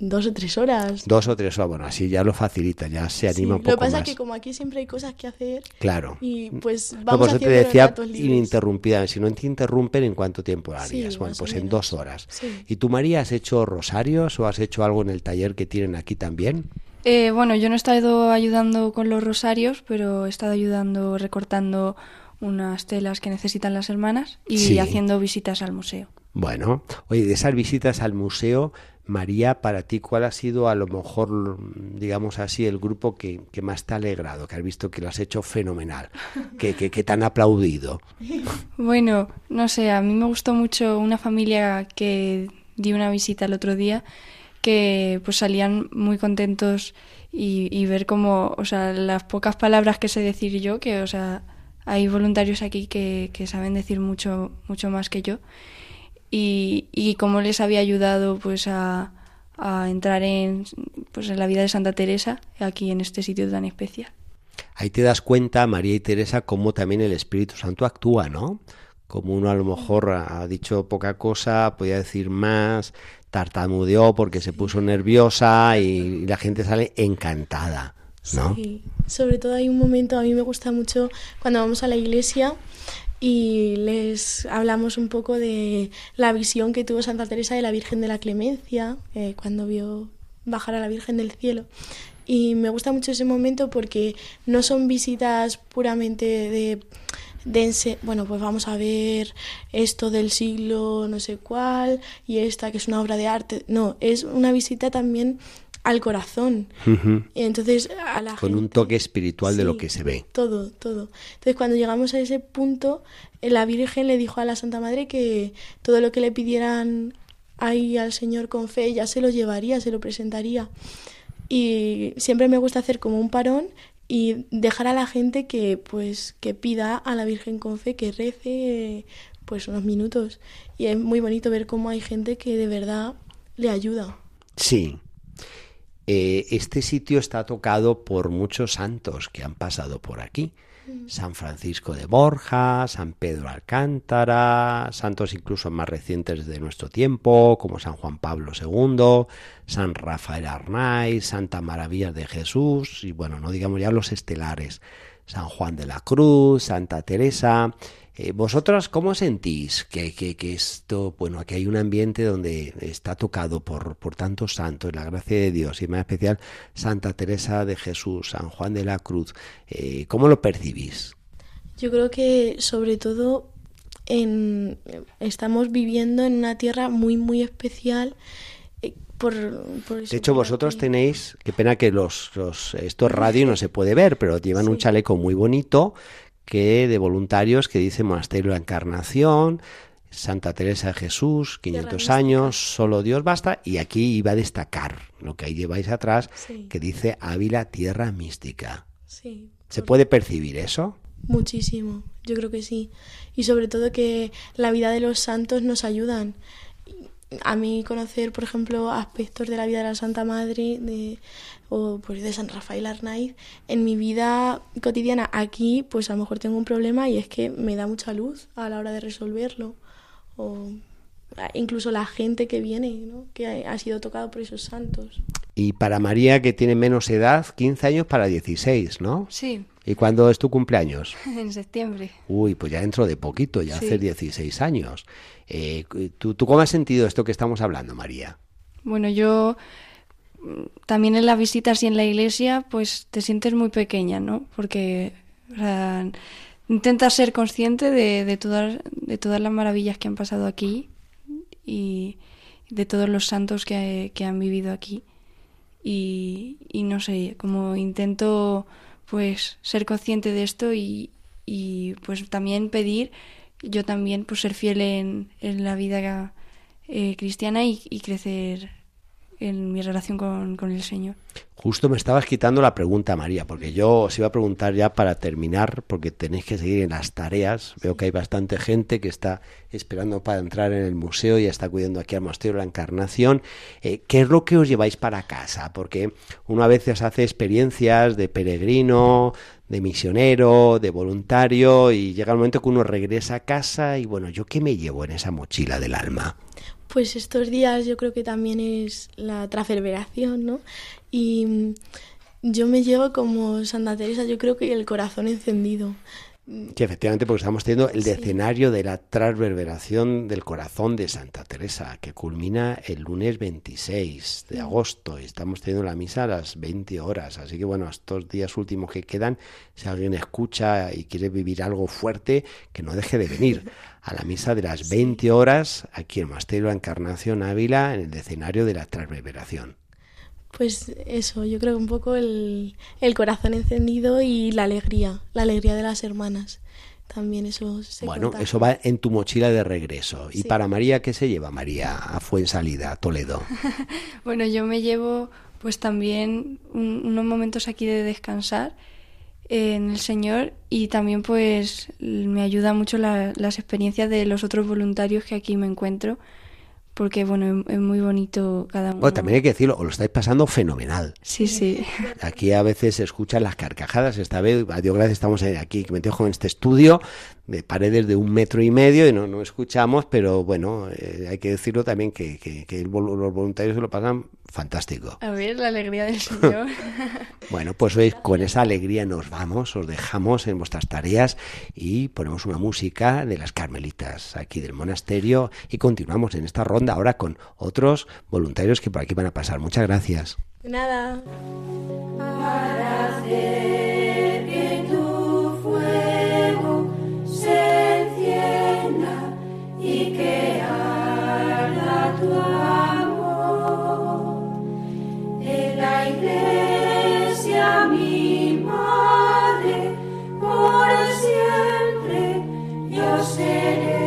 dos o tres horas. Dos o tres horas, bueno, así ya lo facilita, ya se Sí, anima un Lo que poco pasa más. es que como aquí siempre hay cosas que hacer Claro. y pues No, vamos por eso te haciendo decía ininterrumpida. Si no te interrumpen, ¿en cuánto tiempo Sí, harías? bueno, pues en dos horas. Sí. ¿Y tú, María, has hecho rosarios o has hecho algo en el taller que tienen aquí también? Eh, bueno, yo no he estado ayudando con los rosarios, pero he estado ayudando recortando unas telas que necesitan las hermanas y Sí. haciendo visitas al museo. Bueno, oye, de esas visitas al museo, María, para ti, ¿cuál ha sido a lo mejor, digamos así, el grupo que, que más te ha alegrado, que has visto que lo has hecho fenomenal, que, que, que te han aplaudido? Bueno, no sé, a mí me gustó mucho una familia que di una visita el otro día, que pues salían muy contentos y, y ver cómo, o sea, las pocas palabras que sé decir yo, que, o sea, hay voluntarios aquí que, que saben decir mucho, mucho más que yo, y, y cómo les había ayudado pues a, a entrar en, pues, en la vida de Santa Teresa, aquí en este sitio tan especial. Ahí te das cuenta, María y Teresa, cómo también el Espíritu Santo actúa, ¿no? Como uno a lo mejor ha dicho poca cosa, podía decir más, tartamudeó porque se puso nerviosa y la gente sale encantada, ¿no? Sí, sobre todo hay un momento, a mí me gusta mucho cuando vamos a la iglesia y les hablamos un poco de la visión que tuvo Santa Teresa de la Virgen de la Clemencia, eh, cuando vio bajar a la Virgen del cielo. Y me gusta mucho ese momento porque no son visitas puramente de, de bueno, pues vamos a ver esto del siglo no sé cuál y esta que es una obra de arte. No, es una visita también al corazón. Y entonces a la Con un toque espiritual de lo que se ve. Todo, todo. Entonces cuando llegamos a ese punto, eh, la Virgen le dijo a la Santa Madre que todo lo que le pidieran ahí al Señor con fe, ya se lo llevaría, se lo presentaría. Y siempre me gusta hacer como un parón y dejar a la gente que pues que pida a la Virgen con fe que rece pues unos minutos y es muy bonito ver cómo hay gente que de verdad le ayuda. Sí. Eh, este sitio está tocado por muchos santos que han pasado por aquí. San Francisco de Borja, San Pedro Alcántara, santos incluso más recientes de nuestro tiempo, como San Juan Pablo II, San Rafael Arnaiz, Santa Maravilla de Jesús, y bueno, no digamos ya los estelares, San Juan de la Cruz, Santa Teresa. Eh, ¿Vosotras cómo sentís que, que, que, esto, bueno, que hay un ambiente donde está tocado por, por tantos santos, la gracia de Dios, y más especial Santa Teresa de Jesús, San Juan de la Cruz? Eh, ¿Cómo lo percibís? Yo creo que sobre todo en, estamos viviendo en una tierra muy, muy especial. eh, Por, por De hecho, vosotros aquí. tenéis, qué pena que los, los estos radio no se puede ver, pero llevan un chaleco muy bonito que de voluntarios que dice Monasterio de la Encarnación, Santa Teresa de Jesús, 500 mística. años, solo Dios basta, y aquí iba a destacar lo que ahí lleváis atrás, Sí. que dice Ávila, tierra mística. Sí, ¿Se puede percibir eso? Muchísimo, yo creo que sí. Y sobre todo que la vida de los santos nos ayudan. A mí conocer, por ejemplo, aspectos de la vida de la Santa Madre de, o pues de San Rafael Arnaiz en mi vida cotidiana aquí, pues a lo mejor tengo un problema y es que me da mucha luz a la hora de resolverlo. O incluso la gente que viene, ¿no? que ha, sido tocado por esos santos. Y para María, que tiene menos edad, 15 años para 16, ¿no? Sí, ¿Y cuándo es tu cumpleaños? en septiembre. Uy, pues ya dentro de poquito, ya Sí. hace 16 años. Eh, ¿tú, ¿Tú cómo has sentido esto que estamos hablando, María? Bueno, yo también en las visitas y en la iglesia, pues te sientes muy pequeña, ¿no? Porque o sea, intentas ser consciente de, de, todas, de todas las maravillas que han pasado aquí y de todos los santos que, que han vivido aquí. Y, y no sé, como intento pues ser consciente de esto y, y pues también pedir yo también pues ser fiel en, en la vida eh, cristiana y, y crecer en mi relación con, con el Señor. Justo me estabas quitando la pregunta, María, porque yo os iba a preguntar ya para terminar, porque tenéis que seguir en las tareas. Veo que hay bastante gente que está esperando para entrar en el museo y está cuidando aquí al Monasterio de la Encarnación. Eh, ¿Qué es lo que os lleváis para casa? Porque uno a veces hace experiencias de peregrino, de misionero, de voluntario, y llega el momento que uno regresa a casa y bueno, ¿yo qué me llevo en esa mochila del alma? Pues estos días yo creo que también es la transverberación, ¿no? Y yo me llevo como Santa Teresa, yo creo que el corazón encendido. Que efectivamente, porque estamos teniendo el Sí. decenario de la transverberación del corazón de Santa Teresa, que culmina el lunes 26 de agosto. Y estamos teniendo la misa a las 20 horas. Así que bueno, estos días últimos que quedan, si alguien escucha y quiere vivir algo fuerte, que no deje de venir a la misa de las 20 horas aquí en Monasterio de la Encarnación Ávila, en el decenario de la transverberación. Pues eso, yo creo que un poco el, el corazón encendido y la alegría, la alegría de las hermanas. También eso se Bueno, eso va en tu mochila de regreso. ¿Y Sí. para María qué se lleva María a Fuensalida, a Toledo? Bueno, yo me llevo pues también un- unos momentos aquí de descansar en el Señor y también pues me ayuda mucho la- las experiencias de los otros voluntarios que aquí me encuentro porque bueno, es, muy bonito cada uno. Bueno, también hay que decirlo, os lo estáis pasando fenomenal. Sí, sí. Aquí a veces se escuchan las carcajadas. Esta vez, a Dios gracias, estamos aquí metidos en este estudio de paredes de un metro y medio y no, no escuchamos, pero bueno, eh, hay que decirlo también que, que- que el vol- los voluntarios se lo pasan fantástico. A ver, la alegría del Señor. Bueno, pues hoy con esa alegría nos vamos, os dejamos en vuestras tareas y ponemos una música de las carmelitas aquí del monasterio y continuamos en esta ronda ahora con otros voluntarios que por aquí van a pasar. Muchas gracias. De Nada. iglesia, mi madre, por siempre yo seré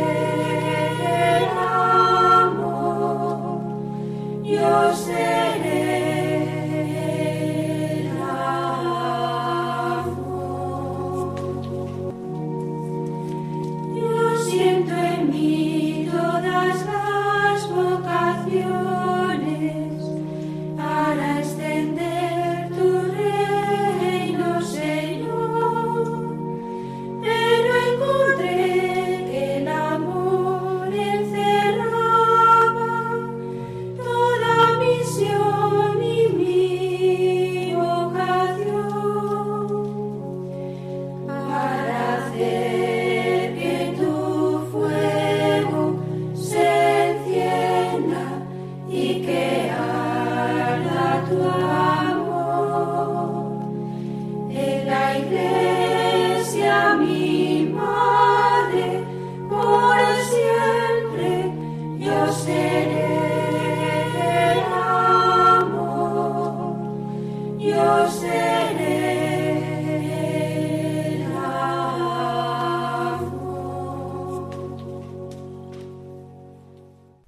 el amor. Yo seré.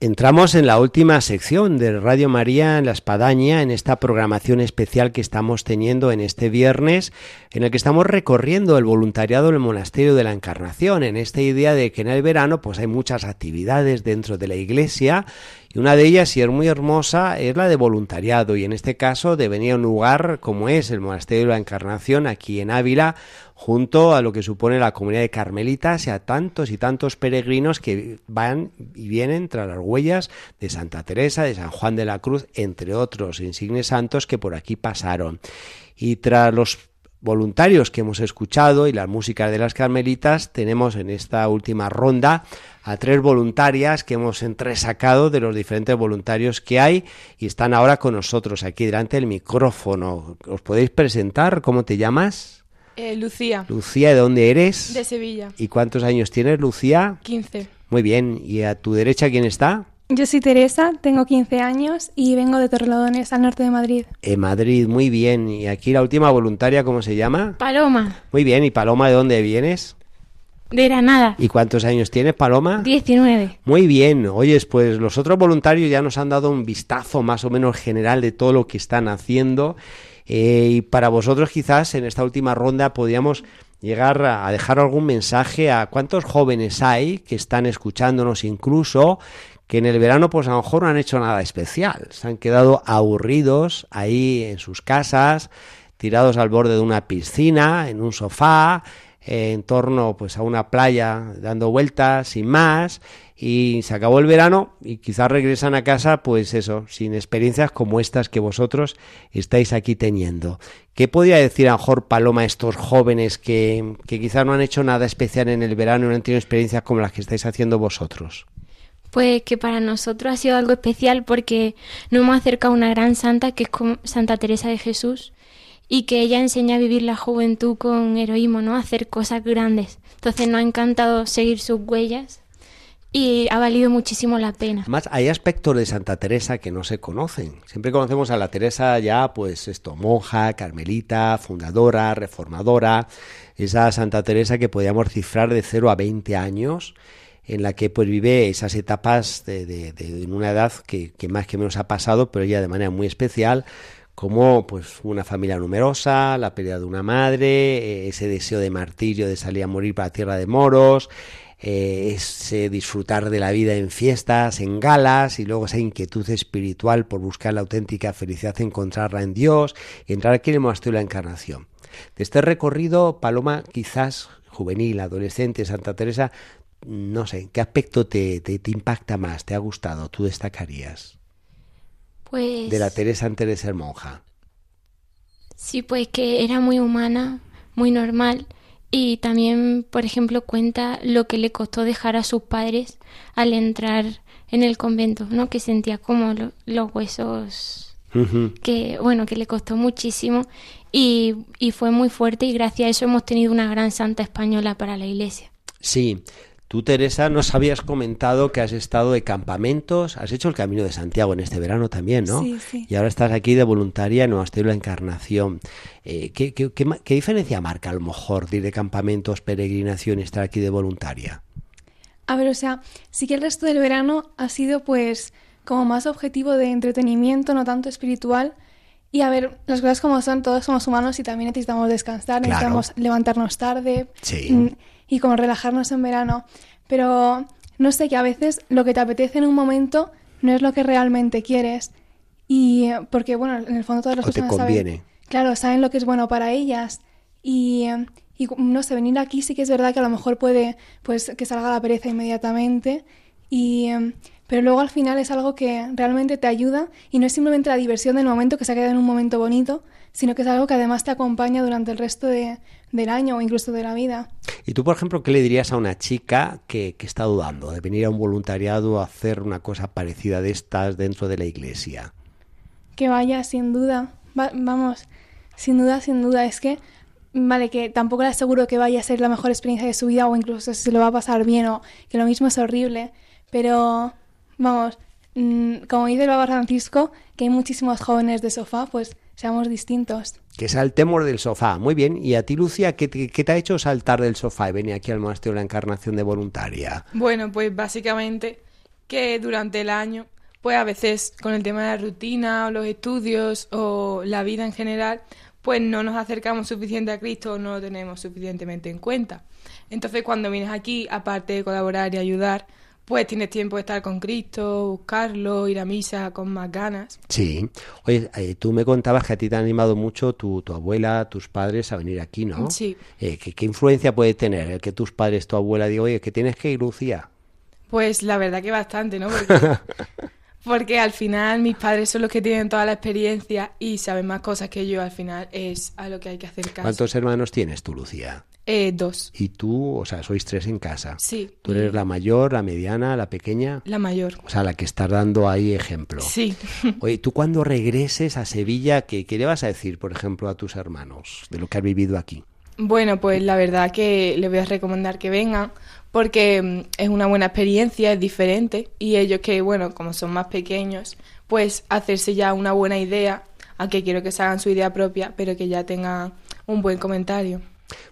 Entramos en la última sección de Radio María en la Espadaña, en esta programación especial que estamos teniendo en este viernes, en el que estamos recorriendo el voluntariado del Monasterio de la Encarnación, en esta idea de que en el verano pues hay muchas actividades dentro de la iglesia y una de ellas, y es muy hermosa, es la de voluntariado y en este caso de venir a un lugar como es el Monasterio de la Encarnación aquí en Ávila, junto a lo que supone la comunidad de carmelitas y a tantos y tantos peregrinos que van y vienen tras las huellas de Santa Teresa, de San Juan de la Cruz, entre otros insignes santos que por aquí pasaron. Y tras los voluntarios que hemos escuchado y la música de las carmelitas, tenemos en esta última ronda a tres voluntarias que hemos entresacado de los diferentes voluntarios que hay y están ahora con nosotros aquí delante del micrófono. ¿Os podéis presentar? ¿Cómo te llamas? Eh, Lucía, Lucía, ¿de dónde eres? de Sevilla, ¿Y cuántos años tienes, Lucía? 15. Muy bien. ¿Y a tu derecha quién está? Yo soy Teresa, tengo 15 años y vengo de Torrelodones, al norte de Madrid. En Madrid, muy bien. ¿Y aquí la última voluntaria, cómo se llama? Paloma, Muy bien. ¿Y Paloma, de dónde vienes? de Granada, ¿Y cuántos años tienes, Paloma? 19. Muy bien, oyes, pues los otros voluntarios ya nos han dado un vistazo más o menos general de todo lo que están haciendo eh, y para vosotros quizás en esta última ronda podríamos llegar a dejar algún mensaje a cuántos jóvenes hay que están escuchándonos incluso que en el verano pues a lo mejor no han hecho nada especial, se han quedado aburridos ahí en sus casas, tirados al borde de una piscina, en un sofá, eh, en torno pues a una playa dando vueltas sin más y se acabó el verano y quizás regresan a casa pues eso sin experiencias como estas que vosotros estáis aquí teniendo ¿qué podría decir a mejor Paloma a estos jóvenes que, que quizás no han hecho nada especial en el verano y no han tenido experiencias como las que estáis haciendo vosotros? Pues que para nosotros ha sido algo especial porque nos hemos acercado a una gran santa que es Santa Teresa de Jesús y que ella enseña a vivir la juventud con heroísmo, ¿no? A hacer cosas grandes. Entonces nos ha encantado seguir sus huellas y ha valido muchísimo la pena. Además, hay aspectos de Santa Teresa que no se conocen. Siempre conocemos a la Teresa ya, pues esto, monja, carmelita, fundadora, reformadora. Esa Santa Teresa que podíamos cifrar de 0 a 20 años, en la que pues vive esas etapas de, de- una edad que, que más que menos ha pasado, pero ella de manera muy especial, como pues una familia numerosa, la pérdida de una madre, eh, ese deseo de martirio de salir a morir para la tierra de moros, eh, ese disfrutar de la vida en fiestas, en galas, y luego esa inquietud espiritual por buscar la auténtica felicidad, encontrarla en Dios, y entrar aquí en el monasterio de la Encarnación. De este recorrido, Paloma, quizás juvenil, adolescente, Santa Teresa, no sé, ¿qué aspecto te, te, te impacta más, te ha gustado, tú destacarías? Pues De la Teresa antes de ser monja. sí, pues que era muy humana, muy normal y también, por ejemplo, cuenta lo que le costó dejar a sus padres al entrar en el convento, ¿no? Que sentía como lo- los huesos que bueno que le costó muchísimo y, y fue muy fuerte y gracias a eso hemos tenido una gran santa española para la iglesia. Sí, tú Teresa nos habías comentado que has estado de campamentos, has hecho el Camino de Santiago en este verano también, ¿no? Sí, sí. Y ahora estás aquí de voluntaria en Monasterio la Encarnación. Eh, ¿qué, qué, qué diferencia marca a lo mejor de ir de campamentos, peregrinación y estar aquí de voluntaria? A ver, o sea, sí que el resto del verano ha sido pues como más objetivo de entretenimiento, no tanto espiritual. Y a ver, las cosas como son, todos somos humanos y también necesitamos descansar, Claro. necesitamos levantarnos tarde Sí. mm, y como relajarnos en verano. Pero no sé, que a veces lo que te apetece en un momento no es lo que realmente quieres. Y porque, bueno, en el fondo todas las O te personas saben- claro, saben lo que es bueno para ellas. Y, y no sé, venir aquí sí que es verdad que a lo mejor puede pues que salga la pereza inmediatamente. Y, pero luego al final es algo que realmente te ayuda y no es simplemente la diversión del momento que se ha quedado en un momento bonito, sino que es algo que además te acompaña durante el resto de- del año o incluso de la vida. Y tú, por ejemplo, ¿qué le dirías a una chica que, que está dudando de venir a un voluntariado a hacer una cosa parecida de estas dentro de la iglesia? Que vaya, sin duda. Va- vamos, sin duda, sin duda. Es que, vale, que tampoco le aseguro que vaya a ser la mejor experiencia de su vida o incluso si se lo va a pasar bien o que lo mismo es horrible. Pero, vamos, mm, como dice el Papa Francisco, que hay muchísimos jóvenes de sofá, pues seamos distintos. Que saltemos del sofá. Muy bien. ¿Y a ti, Lucia, qué, te- qué te ha hecho saltar del sofá y venir aquí al Monasterio de la Encarnación de voluntaria? Bueno, pues básicamente que durante el año, pues a veces con el tema de la rutina o los estudios o la vida en general, pues no nos acercamos suficiente a Cristo o no lo tenemos suficientemente en cuenta. Entonces cuando vienes aquí, aparte de colaborar y ayudar, pues tienes tiempo de estar con Cristo, buscarlo, ir a misa con más ganas. Sí. Oye, eh, tú me contabas que a ti te han animado mucho tu, tu abuela, tus padres a venir aquí, ¿no? Sí. Eh, ¿qué, qué influencia puede tener el que tus padres, tu abuela, digan, oye, que tienes que ir, Lucía? Pues la verdad que bastante, ¿no? Porque, porque al final mis padres son los que tienen toda la experiencia y saben más cosas que yo. Al final es a lo que hay que hacer caso. ¿Cuántos hermanos tienes tú, Lucía? Eh, dos. Y tú, o sea, sois tres en casa. Sí. Tú eres la mayor, la mediana, la pequeña. La mayor. O sea, la que estás dando ahí ejemplo. Sí. Oye, tú cuando regreses a Sevilla, ¿qué, qué le vas a decir, por ejemplo, a tus hermanos de lo que has vivido aquí? Bueno, pues la verdad que les voy a recomendar que vengan porque mm, es una buena experiencia, es diferente y ellos que, bueno, como son más pequeños, pues hacerse ya una buena idea, aunque quiero que se hagan su idea propia, pero que ya tengan un buen comentario.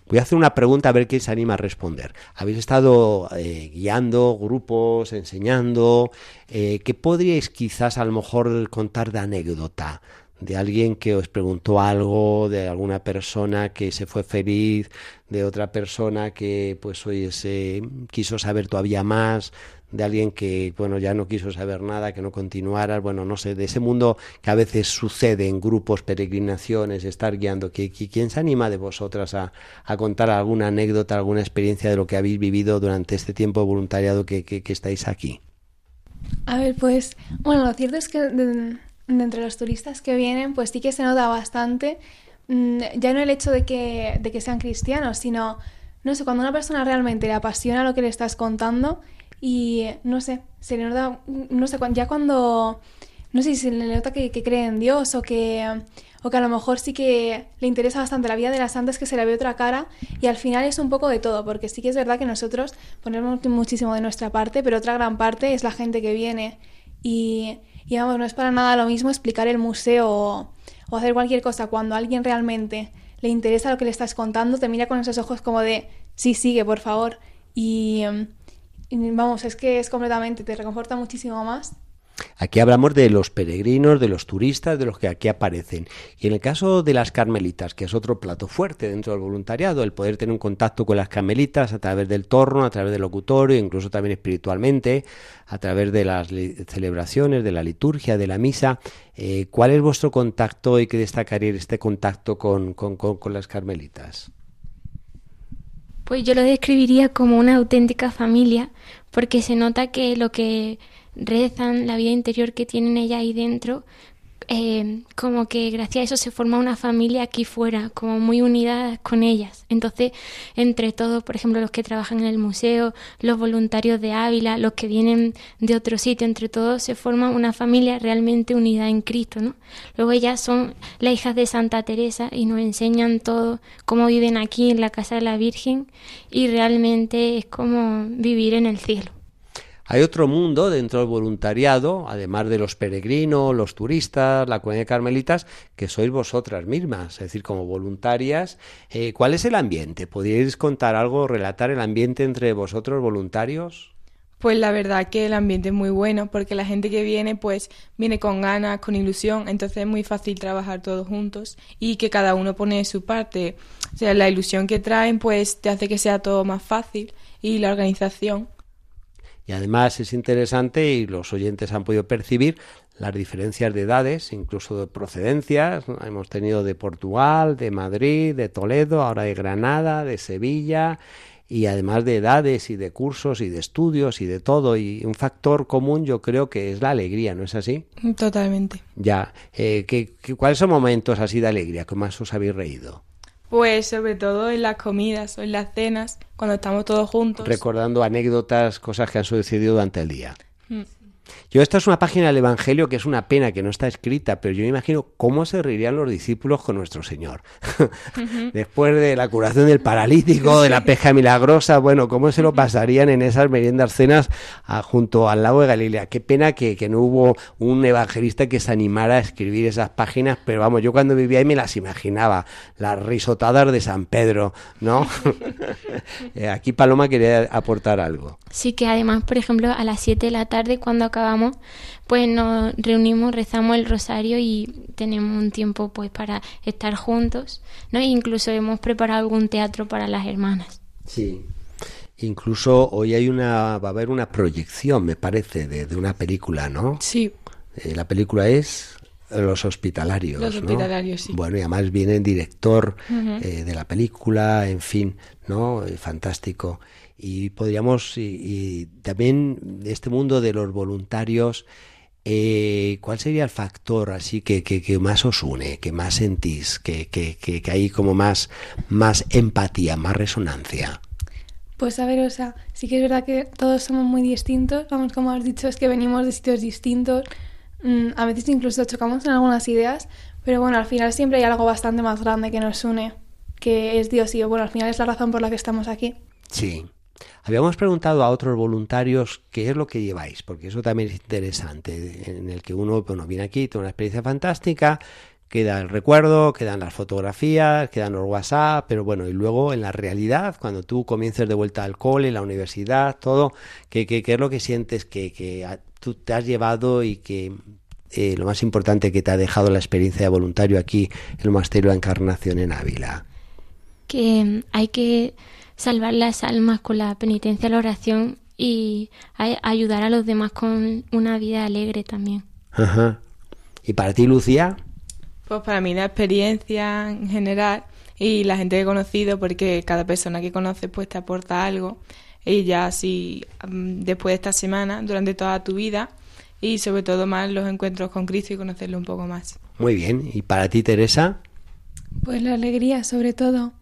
Voy a hacer una pregunta a ver quién se anima a responder. Habéis estado eh, guiando grupos, enseñando. Eh, ¿Qué podríais quizás a lo mejor contar de anécdota? De alguien que os preguntó algo, de alguna persona que se fue feliz, de otra persona que pues hoy se quiso saber todavía más, de alguien que bueno ya no quiso saber nada, que no continuara, bueno no sé, de ese mundo que a veces sucede en grupos, peregrinaciones, estar guiando, que, ¿quién se anima de vosotras a, a contar alguna anécdota, alguna experiencia de lo que habéis vivido durante este tiempo de voluntariado que, que- estáis aquí? A ver, pues, bueno, lo cierto es que de, de entre los turistas que vienen, pues sí que se nota bastante, mm, ya no el hecho de que, de que sean cristianos, sino, no sé, cuando a una persona realmente le apasiona lo que le estás contando y, no sé, se le nota, no sé, ya cuando, no sé si se le nota que, cree en Dios o que, o que a lo mejor sí que le interesa bastante la vida de las santas, que se le ve otra cara y al final es un poco de todo, porque sí que es verdad que nosotros ponemos muchísimo de nuestra parte, pero otra gran parte es la gente que viene y, y vamos, no es para nada lo mismo explicar el museo o, o hacer cualquier cosa cuando a alguien realmente le interesa lo que le estás contando, te mira con esos ojos como de, sí, sigue, por favor. Y vamos, es que es completamente, te reconforta muchísimo más. Aquí hablamos de los peregrinos, de los turistas, de los que aquí aparecen. Y en el caso de las carmelitas, que es otro plato fuerte dentro del voluntariado, el poder tener un contacto con las carmelitas a través del torno, a través del locutorio, incluso también espiritualmente, a través de las celebraciones, de la liturgia, de la misa. Eh, ¿Cuál es vuestro contacto y qué destacaría este contacto con, con- con- con las carmelitas? Pues yo lo describiría como una auténtica familia, porque se nota que lo que rezan, la vida interior que tienen ellas ahí dentro, eh, como que gracias a eso se forma una familia aquí fuera, como muy unida con ellas. Entonces, entre todos, por ejemplo, los que trabajan en el museo, los voluntarios de Ávila, los que vienen de otro sitio, entre todos se forma una familia realmente unida en Cristo, ¿no? Luego ellas son las hijas de Santa Teresa y nos enseñan todo cómo viven aquí en la casa de la Virgen y realmente es como vivir en el cielo. Hay otro mundo dentro del voluntariado, además de los peregrinos, los turistas, la comunidad de carmelitas, que sois vosotras mismas, es decir, como voluntarias. Eh, ¿Cuál es el ambiente? ¿Podríais contar algo, relatar el ambiente entre vosotros voluntarios? Pues la verdad que el ambiente es muy bueno porque la gente que viene pues viene con ganas, con ilusión, entonces es muy fácil trabajar todos juntos y que cada uno pone su parte. O sea, la ilusión que traen pues te hace que sea todo más fácil y la organización. Y además es interesante y los oyentes han podido percibir las diferencias de edades, incluso de procedencias. Hemos tenido de Portugal, de Madrid, de Toledo, ahora de Granada, de Sevilla y además de edades y de cursos y de estudios y de todo. Y un factor común yo creo que es la alegría, ¿no es así? Totalmente. Ya, eh, ¿qué, qué- cuáles son momentos así de alegría que más os habéis reído? Pues sobre todo en las comidas o en las cenas, cuando estamos todos juntos. Recordando anécdotas, cosas que han sucedido durante el día. Mm. Yo esta es una página del Evangelio que es una pena que no está escrita, pero yo me imagino cómo se reirían los discípulos con nuestro Señor. Después de la curación del paralítico, de la pesca milagrosa, bueno, cómo se lo pasarían en esas meriendas cenas ah, junto al lago de Galilea. Qué pena que, que no hubo un evangelista que se animara a escribir esas páginas, pero vamos, yo cuando vivía ahí me las imaginaba, las risotadas de San Pedro, ¿no? Eh, Aquí Paloma quería aportar algo. Sí, que además, por ejemplo, a las 7 de la tarde, cuando acabamos, pues nos reunimos, rezamos el rosario y tenemos un tiempo pues para estar juntos, ¿no? E incluso hemos preparado algún teatro para las hermanas. Sí. Incluso hoy hay una, va a haber una proyección, me parece, de, de una película, ¿no? Sí, Eh, la película es Los Hospitalarios. Los ¿no? Hospitalarios, sí. Bueno, y además viene el director eh, de la película, en fin, ¿no? Eh, fantástico. Y podríamos, y, y también este mundo de los voluntarios, eh, ¿cuál sería el factor así que, que, que más os une, que más sentís, que, que, que, que hay como más, más empatía, más resonancia? Pues a ver, o sea, sí que es verdad que todos somos muy distintos, vamos, como has dicho, es que venimos de sitios distintos, mm, a veces incluso chocamos en algunas ideas, pero bueno, al final siempre hay algo bastante más grande que nos une, que es Dios y bueno, al final es la razón por la que estamos aquí. Sí. Habíamos preguntado a otros voluntarios qué es lo que lleváis, porque eso también es interesante, en el que uno bueno, viene aquí, tiene una experiencia fantástica, queda el recuerdo, quedan las fotografías, quedan los WhatsApp, pero bueno, y luego en la realidad, cuando tú comiences de vuelta al cole, la universidad, todo, ¿qué, qué, qué es lo que sientes que, que tú te has llevado y que eh, lo más importante que te ha dejado la experiencia de voluntario aquí en el Monasterio de la Encarnación en Ávila? Que hay que salvar las almas con la penitencia, la oración y a- ayudar a los demás con una vida alegre también. Ajá. ¿Y para ti, Lucía? Pues para mí la experiencia en general y la gente que he conocido, porque cada persona que conoces pues te aporta algo y ya así mm, después de esta semana, durante toda tu vida y sobre todo más los encuentros con Cristo y conocerlo un poco más. Muy bien. ¿Y para ti, Teresa? Pues la alegría, sobre todo,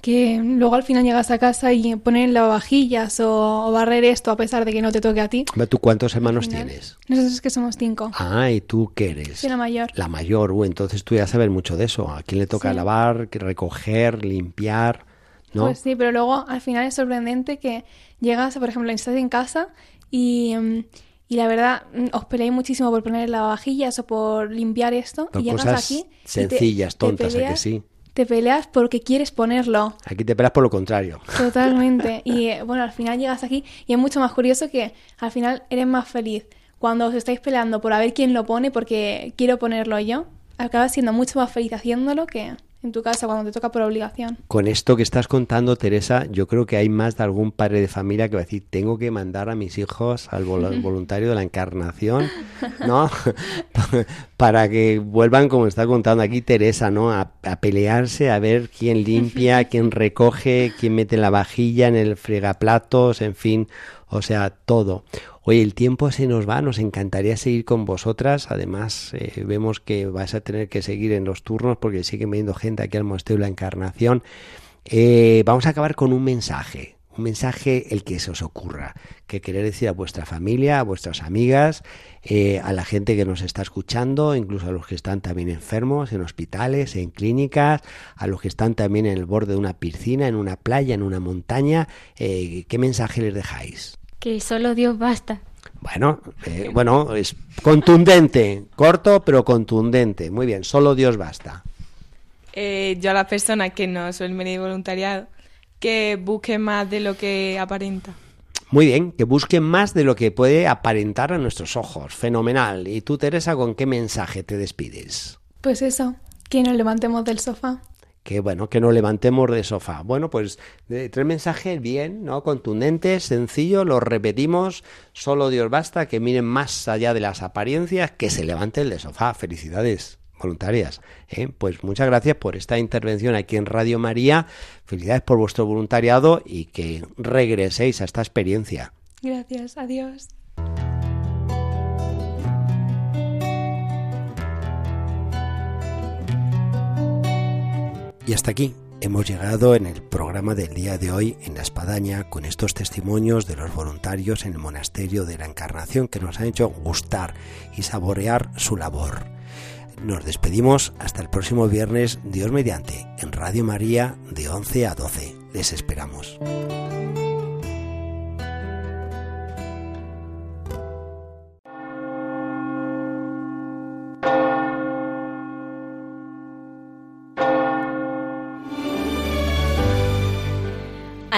que luego al final llegas a casa y poner lavavajillas o, o barrer esto a pesar de que no te toque a ti. ¿Tú cuántos hermanos tienes? Nosotros que somos cinco. Ah, ¿y tú qué eres? Soy la mayor. La mayor. Uh, entonces tú ya sabes mucho de eso. ¿A quién le toca Sí. lavar, recoger, limpiar? ¿No? Pues sí, pero luego al final es sorprendente que llegas, por ejemplo, estás en casa y, mm, y la verdad mm, os peleáis muchísimo por poner lavavajillas o por limpiar esto Por y llegas cosas aquí y te- sencillas, te tontas, ¿a que sí? Te peleas porque quieres ponerlo. Aquí te pelas por lo contrario. Totalmente. Y eh, bueno, al final llegas aquí y es mucho más curioso que al final eres más feliz cuando os estáis peleando por a ver quién lo pone porque quiero ponerlo yo. Acabas siendo mucho más feliz haciéndolo que en tu casa cuando te toca por obligación. Con esto que estás contando, Teresa, yo creo que hay más de algún padre de familia que va a decir, tengo que mandar a mis hijos al vol- voluntario de la encarnación, ¿no? Para que vuelvan, como está contando aquí Teresa, ¿no? A, a pelearse, a ver quién limpia, quién recoge, quién mete la vajilla en el fregaplatos, en fin, o sea, todo. Oye, el tiempo se nos va, nos encantaría seguir con vosotras. Además, eh, vemos que vais a tener que seguir en los turnos porque siguen viniendo gente aquí al Monasterio de la Encarnación. Eh, vamos a acabar con un mensaje, un mensaje el que se os ocurra, que querer decir a vuestra familia, a vuestras amigas, eh, a la gente que nos está escuchando, incluso a los que están también enfermos, en hospitales, en clínicas, a los que están también en el borde de una piscina, en una playa, en una montaña. Eh, ¿Qué mensaje les dejáis? Que solo Dios basta. Bueno, eh, bueno, es contundente, corto pero contundente. Muy bien, solo Dios basta. Eh, yo a las personas que no suelen venir voluntariado, que busquen más de lo que aparenta. Muy bien, que busquen más de lo que puede aparentar a nuestros ojos. Fenomenal. ¿Y tú, Teresa, con qué mensaje te despides? Pues eso, que nos levantemos del sofá. Que bueno, que nos levantemos de sofá. Bueno, pues de- tres mensajes bien, ¿no? Contundentes, sencillos, los repetimos. Solo Dios basta, que miren más allá de las apariencias, que se levanten del sofá. Felicidades voluntarias. ¿eh? Pues muchas gracias por esta intervención aquí en Radio María. Felicidades por vuestro voluntariado y que regreséis a esta experiencia. Gracias, adiós. Y hasta aquí hemos llegado en el programa del día de hoy en la espadaña con estos testimonios de los voluntarios en el monasterio de la Encarnación que nos han hecho gustar y saborear su labor. Nos despedimos hasta el próximo viernes, Dios mediante, en Radio María de 11 a 12. Les esperamos.